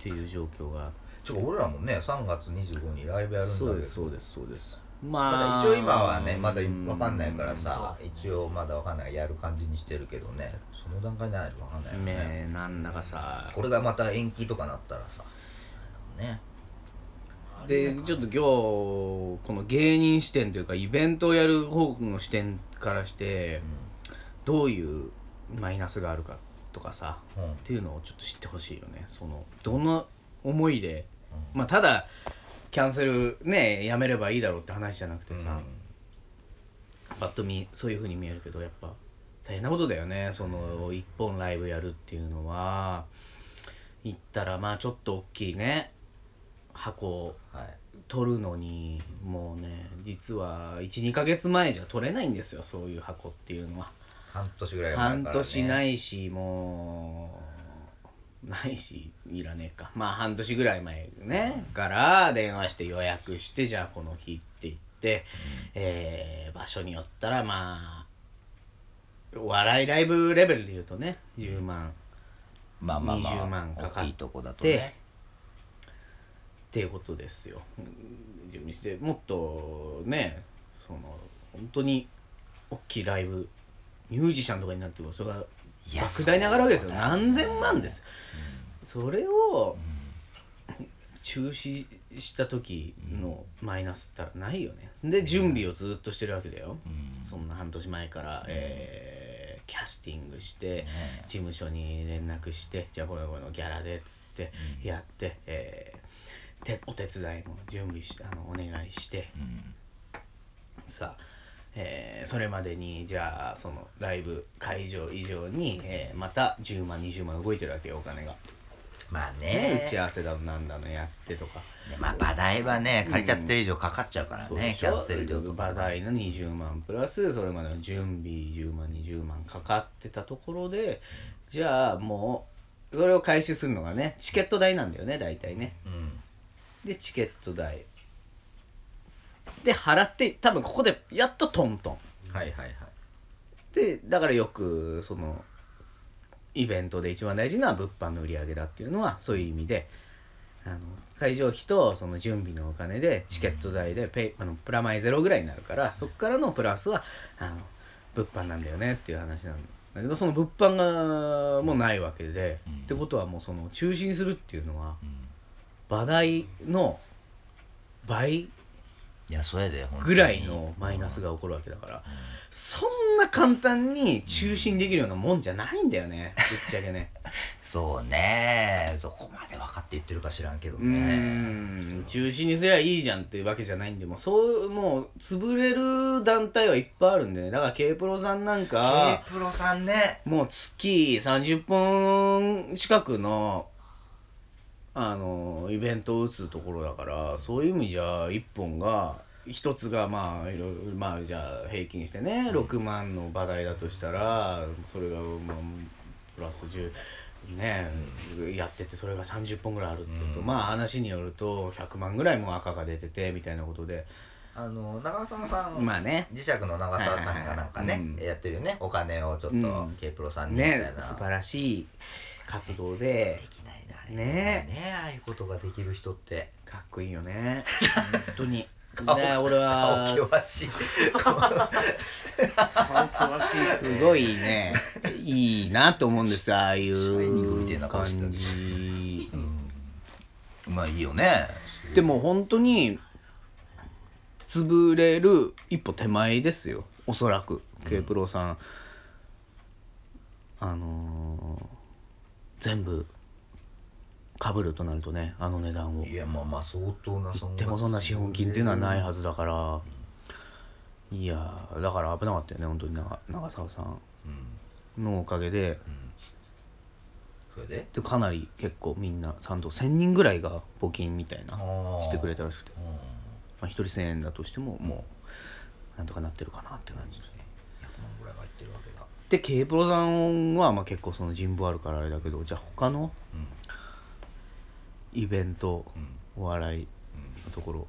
ていう状況が。ちょっと俺らもね3月25日にライブやるんだけど。そうですそうですそうです。ままだ一応今はねまだうん分かんないからさ一応まだ分かんないやる感じにしてるけどね。その段階じゃないと分かんないよね。ねなんだかさ。これがまた延期とかなったらさねでちょっと今日この芸人視点というかイベントをやる方の視点からしてどういうマイナスがあるかとかさうん。うんっていうのをちょっと知ってほしいよね。そのどんな思いでまあただキャンセルねやめればいいだろうって話じゃなくてさ、パッと見そういう風に見えるけどやっぱ大変なことだよね。その一本ライブやるっていうのは。行ったらまあちょっと大きいね箱取るのにもうね実は12ヶ月前じゃ取れないんですよそういう箱っていうのは。半年ぐらい半年ないいしもうないしいらねえか。まあ半年ぐらい前ね。から電話して予約してじゃあこの日って言って、えー場所によったらまあお笑いライブレベルで言うとね10万。まあまあまあ20万かかって。大きいとこだとねっていうことですよ。うん準備してもっとねその本当に大きいライブミュージシャンとかになってもそれが莫大に上がるわけですよ。ね何千万ですそれをうん。中止した時のマイナスったらないよね。で準備をずっとしてるわけだよ。うん。そんな半年前から、えーキャスティングしてね事務所に連絡してじゃあこれこれのギャラでっつってうん。やって、えーてお手伝いも準備しあのお願いして。うんさあ、えーそれまでにじゃあそのライブ会場以上に、えーまた10万20万動いてるわけよお金が、まあね。ね打ち合わせだのなんだのやってとか。ねまあ場代はね借りちゃってる以上かかっちゃうからねキャょンセル料とか場代の20万プラスそれまでの準備10万20万かかってたところでじゃあもうそれを回収するのがねチケット代なんだよね大体ね。うんでチケット代。で払って多分ここでやっとトントン。はいはいはい。でだからよくそのイベントで一番大事なのは物販の売り上げだっていうのはそういう意味であの会場費とその準備のお金でチケット代でペイあのプラマイゼロぐらいになるからそこからのプラスはあの物販なんだよねっていう話なんだけどその物販がもうないわけで、うん。ってことはもうその中止にするっていうのはうん場代の倍いやそぐらいのマイナスが起こるわけだからそんな簡単に中心できるようなもんじゃないんだよねぶっちゃけね。*laughs* そうね。そこまで分かって言ってるか知らんけどね。ん。中止にすりゃいいじゃんっていうわけじゃないんでもうそうもう潰れる団体はいっぱいあるんでね。だから K プロさんなん K かプロさんね。もう月30本近くのあのイベントを打つところだからそういう意味じゃ1本が1つがまあいろいろまあじゃあ平均してね6万の場代だとしたらそれがまあプラス10ねやっててそれが30本ぐらいあるっていうと、うん。まあ話によると100万ぐらいも赤が出ててみたいなことで。あの長澤さん、まあね。磁石の長澤さんがなんかね、はいはいやってるよね。お金をちょっとうん。K プロさんにみたいねな、素晴らしい活動でできないなあれ。ね。ねああいうことができる人って。かっこいいよね。本当に。顔ね俺顔は険しい。すごいね。いいなと思うんですよああいシャイニングみたいう感じ。うん。まあいいよね。でも本当に潰れる一歩手前ですよ。おそらく。K プロさん、あのー全部かぶるとなるとねあの値段を。いやまあまあ相当な損でもそんな資本金っていうのはないはずだから。いやーだから危なかったよね本当に。長長澤さうん。んのおかげで。うん。それで？でかなり結構みんなちゃんと1000人ぐらいが募金みたいなしてくれたらしくて、うん。まあ、1人1000円だとしてももうなんとかなってるかなって感じですね。100万ぐらい入ってるわけだ。で K プロさんはまあ結構その人望あるからあれだけどじゃあ他のうんイベントうん。お笑いうん。のところ。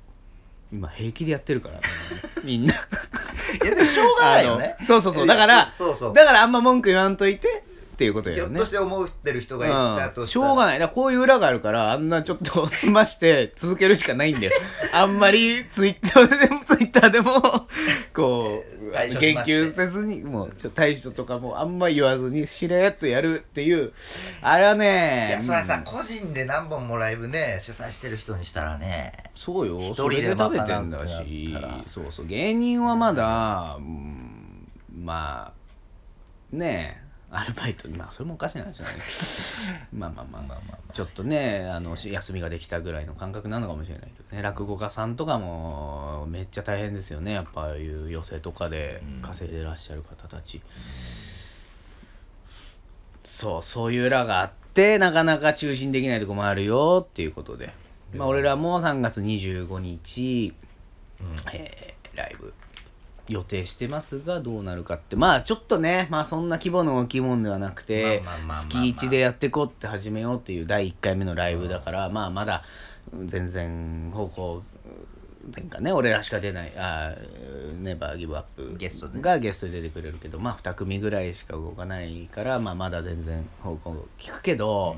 今平気でやってるから、ね、*laughs* みんな。いやでもしょうがないよね。そうそうそう。だからそうそう。だからあんま文句言わんといてっていうことやよね。ひょっとして思ってる人がいたとうん、しょうがない。だからこういう裏があるからあんなちょっと *laughs* 済まして続けるしかないんだよ。あんまりツイッターでもツイッターでもこう対処し言及せずにもうちょっと対処とかもあんま言わずにしれっとやるっていう。あれはねいやそれはさうん。個人で何本もライブね主催してる人にしたらねそうよ。一人それでで食べてんだ賄うってしなったらそうそう。芸人はまだ、うん、まあねえアルバイトまあそれもおかしい話じゃないまあまあまあまあまあまあ。ちょっとねあのし休みができたぐらいの感覚なのかもしれないけどね。落語家さんとかもめっちゃ大変ですよね。やっぱああいう寄席とかでうん。稼いでらっしゃる方たち、そうそういう裏があってなかなか中心できないとこもあるよっていうことで、まあ、俺らも3月25日、うん。えーライブ予定してますがどうなるかって。まあちょっとねまあそんな規模の大きいもんではなくて月1でやっていこうって始めようっていう第1回目のライブだから、まあまだ全然方向転換ね。俺らしか出ない。あネバーギブアップゲストで。がゲストで出てくれるけどまあ2組ぐらいしか動かないから、まあ、まだ全然方向聞くけど、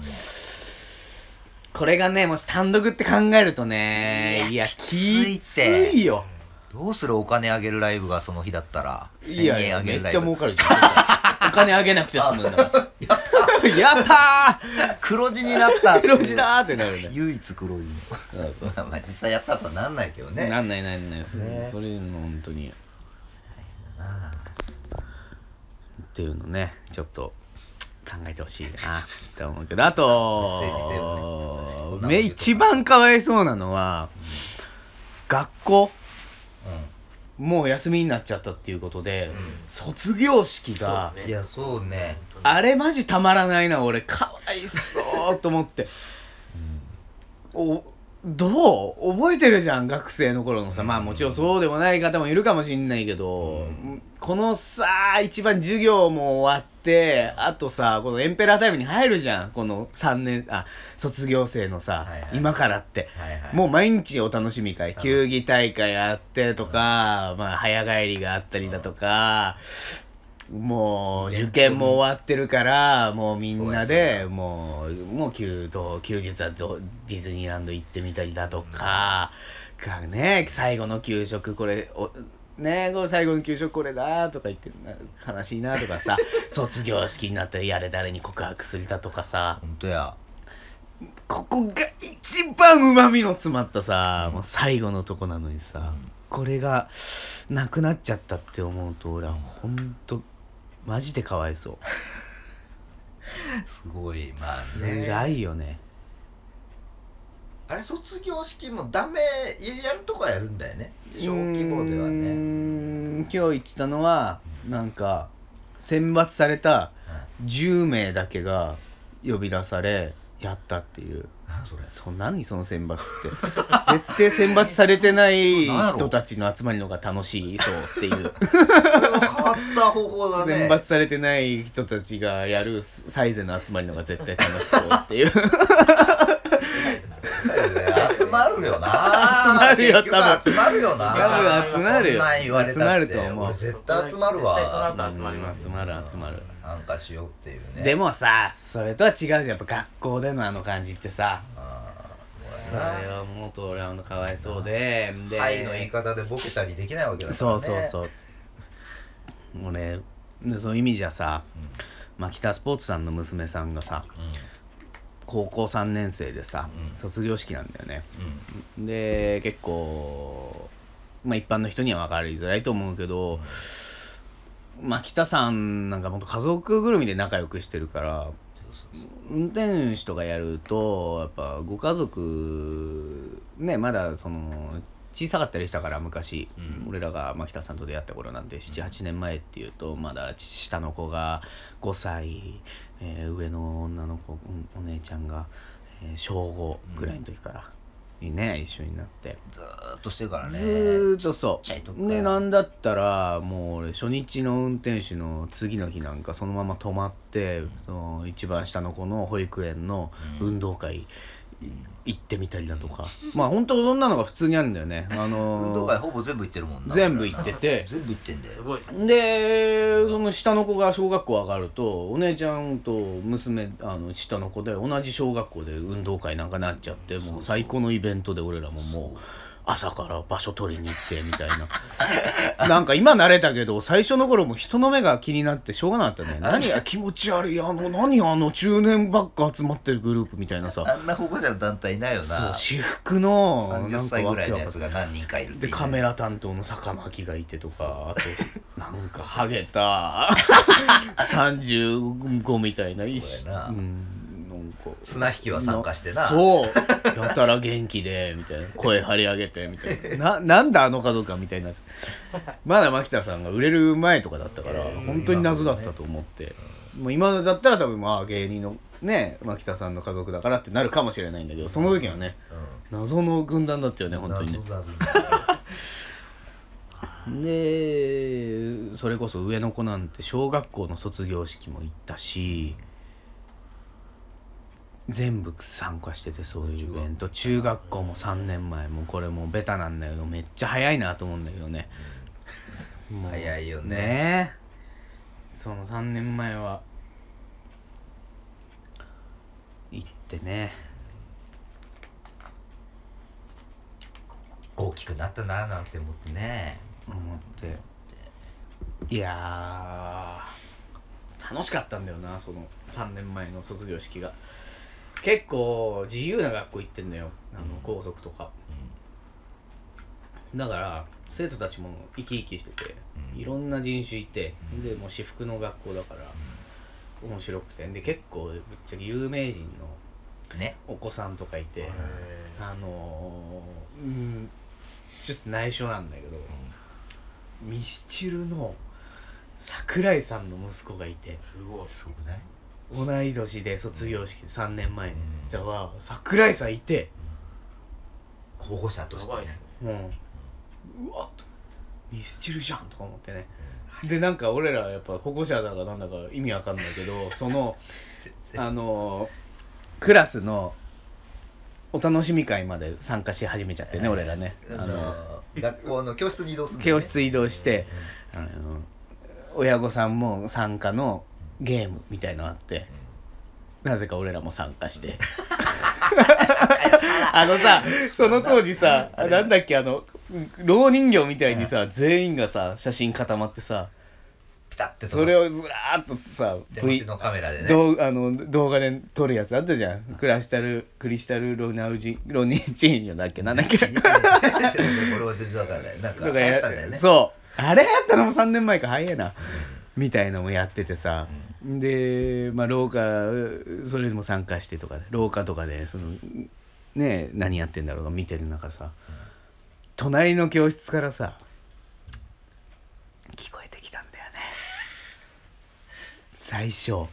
これがねもし単独って考えるとねいやきついよどうする？お金あげるライブがその日だったら。いやい1000円やめっあげるライブ。ちゃ儲かるじゃん。お金あげなくて済むんだからやった黒字になったー黒字だーってなるね。唯一黒字の。まあ実際やったとはなんないけどね。なんないなんないそれ,、ね。それの本当に。あっていうのねちょっと考えてほしいなって思うけど。あとメッセージ性をね。め一番かわいそうなのは、学校もう休みになっちゃったっていうことで、卒業式が、いやそうね。あれマジたまらないな俺。かわいそうと思って。おどう？覚えてるじゃん学生の頃のさ、まあもちろんそうでもない方もいるかもしんないけど、このさ一番授業も終わってあとさこのエンペラータイムに入るじゃん。この3年あ卒業生のさ、はいはい。今からって。はいはい。もう毎日お楽しみ会球技大会あってとか、まあ早帰りがあったりだとか、もう受験も終わってるからもうみんなでやもうもう休と休日はどディズニーランド行ってみたりだとか、がね最後の給食これおねこれ最後の給食これだとか言ってな悲しいなとかさ *laughs* 卒業式になってやれ誰に告白するだとかさ。本当や。ここが一番うまみの詰まったさ、もう最後のとこなのにさ、これがなくなっちゃったって思うと俺はほんとマジでかわいそう、*laughs* すごいまあね。辛いよねあれ卒業式もダメやるとこはやるんだよね。小規模ではね。ん今日言ってたのはなんか選抜された10名だけが呼び出されやったっていう。何それ？そ何その選抜って。*laughs* 絶対選抜されてない人たちの集まりの方が楽しいそうっていう。変わった方法だね。選抜されてない人たちがやるサイゼの集まりのが絶対楽しそうっていう *laughs* 集まるよな。集まるよ結局集まるよな。多分集まるよ。そんなん言われたって。集まると思う。俺絶対集まるわ。後集まります集まる集まる。なんかしようっていうね。でもさそれとは違うじゃん。やっぱ学校でのあの感じってさ。あそーれはもっと俺はかわいそうで。ではいの言い方でボケたりできないわけだからそうねそうそう。俺でそういう意味じゃさ牧田スポーツさんの娘さんがさうん高校3年生でさ、うん。卒業式なんだよね。うん。で結構まあ一般の人には分かりづらいと思うけど、牧田さんなんかもっと家族ぐるみで仲良くしてるからそうそうそう運転手とかやるとやっぱご家族ねまだその小さかったりしたから昔、うん。俺らが牧田さんと出会った頃なんて78年前っていうとまだ下の子が5歳、えー上の女の子うんお姉ちゃんが、えー小5ぐらいの時から、ね一緒になって。ずーっとしてるからね。ずーっとそう。でなんだったらもう俺初日の運転手の次の日なんかそのまま泊まって、その一番下の子の保育園の運動会行ってみたりだとか、*laughs* まあ本当そんなのが普通にあるんだよね。あのー運動会ほぼ全部行ってるもんな。全部行ってて。*laughs* 全部行ってんだよ。すごいですねでその下の子が小学校上がるとお姉ちゃんと娘あの下の子で同じ小学校で運動会なんかなっちゃってもう最高のイベントで俺らももう朝から場所取りに行ってみたいな。*laughs* なんか今慣れたけど最初の頃も人の目が気になってしょうがなかったね。何が気持ち悪いあの何あの中年ばっか集まってるグループみたいなさ。あんな保護者の団体いないよな。そう私服のな30んか歳ぐらいのやつが何人かいるでカメラ担当の坂巻がいてとかあと *laughs* なんかハゲた。*laughs* 35みたいな。一そうやな。うん綱引きは参加してな。そう。*laughs* やたら元気でみたいな。声張り上げてみたいな。*laughs* ななんだあの家族かみたいなまだ牧田さんが売れる前とかだったからえー本当に謎だったと思って。もう今だったら多分まあ芸人のね牧田さんの家族だからってなるかもしれないんだけどその時はね謎の軍団だったよねうん本当にね。*laughs* でそれこそ上の子なんて小学校の卒業式も行ったし全部参加しててそういうイベント。中学校。も3年前もうこれもうベタなんだけどめっちゃ早いなと思うんだけどね。早いよね。ね。その3年前は行ってね。大きくなったななんて思ってね。思って。いやー楽しかったんだよなその3年前の卒業式が結構自由な学校行ってんだよ。あの校則とか。だから生徒たちも生き生きしててうん。いろんな人種いてうん。でもう私服の学校だから面白くて。で結構ぶっちゃけ有名人のね。お子さんとかいてへあのーうんちょっと内緒なんだけどミスチルの桜井さんの息子がいて。ーすごい。すごくない？同い年で卒業式3年前にうん。したら桜井さんいて。保護者としてね。うん。うわっとミスチルじゃんとか思ってね。でなんか俺らやっぱ保護者だかなんだか意味わかんないけど *laughs* そのあのクラスのお楽しみ会まで参加し始めちゃってね俺らね。ああのの学校の教室に移動するね。教室移動してあの親御さんも参加のゲームみたいのあってなぜか俺らも参加して。*laughs* あのさその当時さなんだっけあの老人形みたいにさ全員がさ写真固まってさピタッてそれをずらーっとさ手持ちのカメラでね。動あの動画で撮るやつあったじゃん。クラシタルクリスタルロナウジロニチーニョだっけ？なんだっけ？*laughs* これは全然わかんないなんかあったんだよね。そう。あれやったのも3年前か。早いなみたいのもやっててさ、でまあ廊下それでも参加してとか廊下とかでそのね何やってんだろうが見てる中さ、隣の教室からさ聞こえてきたんだよね。*laughs* 最初。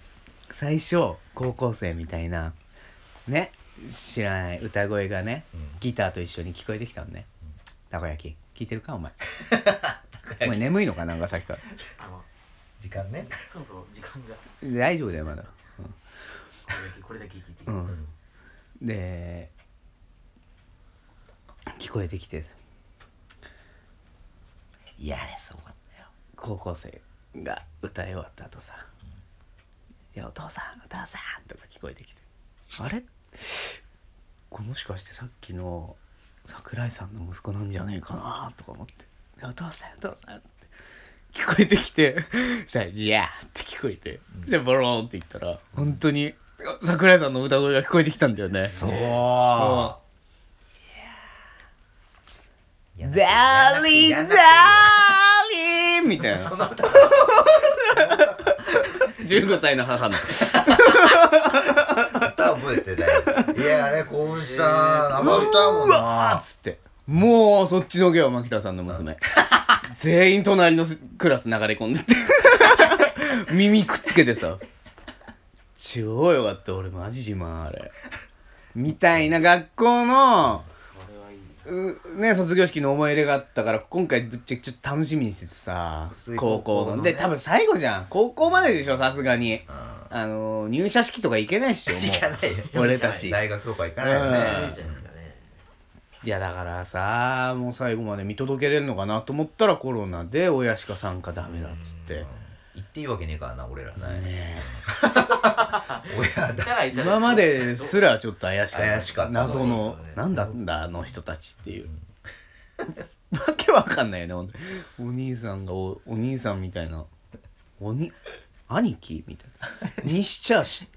最初高校生みたいなね知らない歌声がねうん。ギターと一緒に聞こえてきたのね。たこ焼き。聞いてるかお前。*laughs* お前眠いのかなんかさっきかあの時間ね。そうそう時間が。ら大丈夫だよまだ、これだけこれだけ聞いて。いい、うん。うん、で聞こえてきてやれそうだったよ。高校生が歌い終わった後さ「いやお父さんお父さん」とか聞こえてきて。あれ？これもしかしてさっきの桜井さんの息子なんじゃねえかなとか思って「お父さんお父さん」って聞こえてきてそしたら「じゃあ」って聞こえてじゃあボローンって言ったら本当に桜井さんの歌声が聞こえてきたんだよね。そう。ダーリンダーリンみたいな。その歌。15歳の母の。歌覚えてたよいやあれ興奮した生歌もんうわーっなつって。もうそっちのけよ牧田さんの娘 *laughs* 全員隣のクラス流れ込んでって。*laughs* 耳くっつけてさ。超よかった俺マジ自慢あれ。みたいな学校のね卒業式の思い入れがあったから今回ぶっちゃけちょっと楽しみにしててさ高校のね。の。で多分最後じゃん。高校まででしょさすがに。うん。あの入社式とか行けないっしょも行かないよ。う俺たち。大学とか行かないようん。ねいやだからさもう最後まで見届けれるのかなと思ったらコロナで親しか参加ダメだっつって。行っていいわけねえからな俺らね。ね親だ *laughs* 今まですらちょっと怪しかった。怪しかった。謎のそうですよね。なんだんだあの人たちっていう。わけわかんないよねほんと。お兄さんがおお兄さんみたいな。おに兄貴？みたいな。*laughs* にしちゃし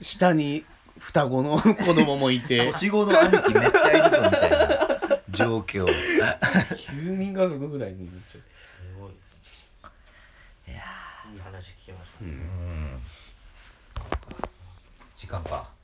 下に双子の *laughs* 子供もいて。年子の兄貴めっちゃいるぞみたいな状況。*laughs* 9人家族ぐらいになっちゃうすごいですね。いやいい話聞けました、うんうん。時間か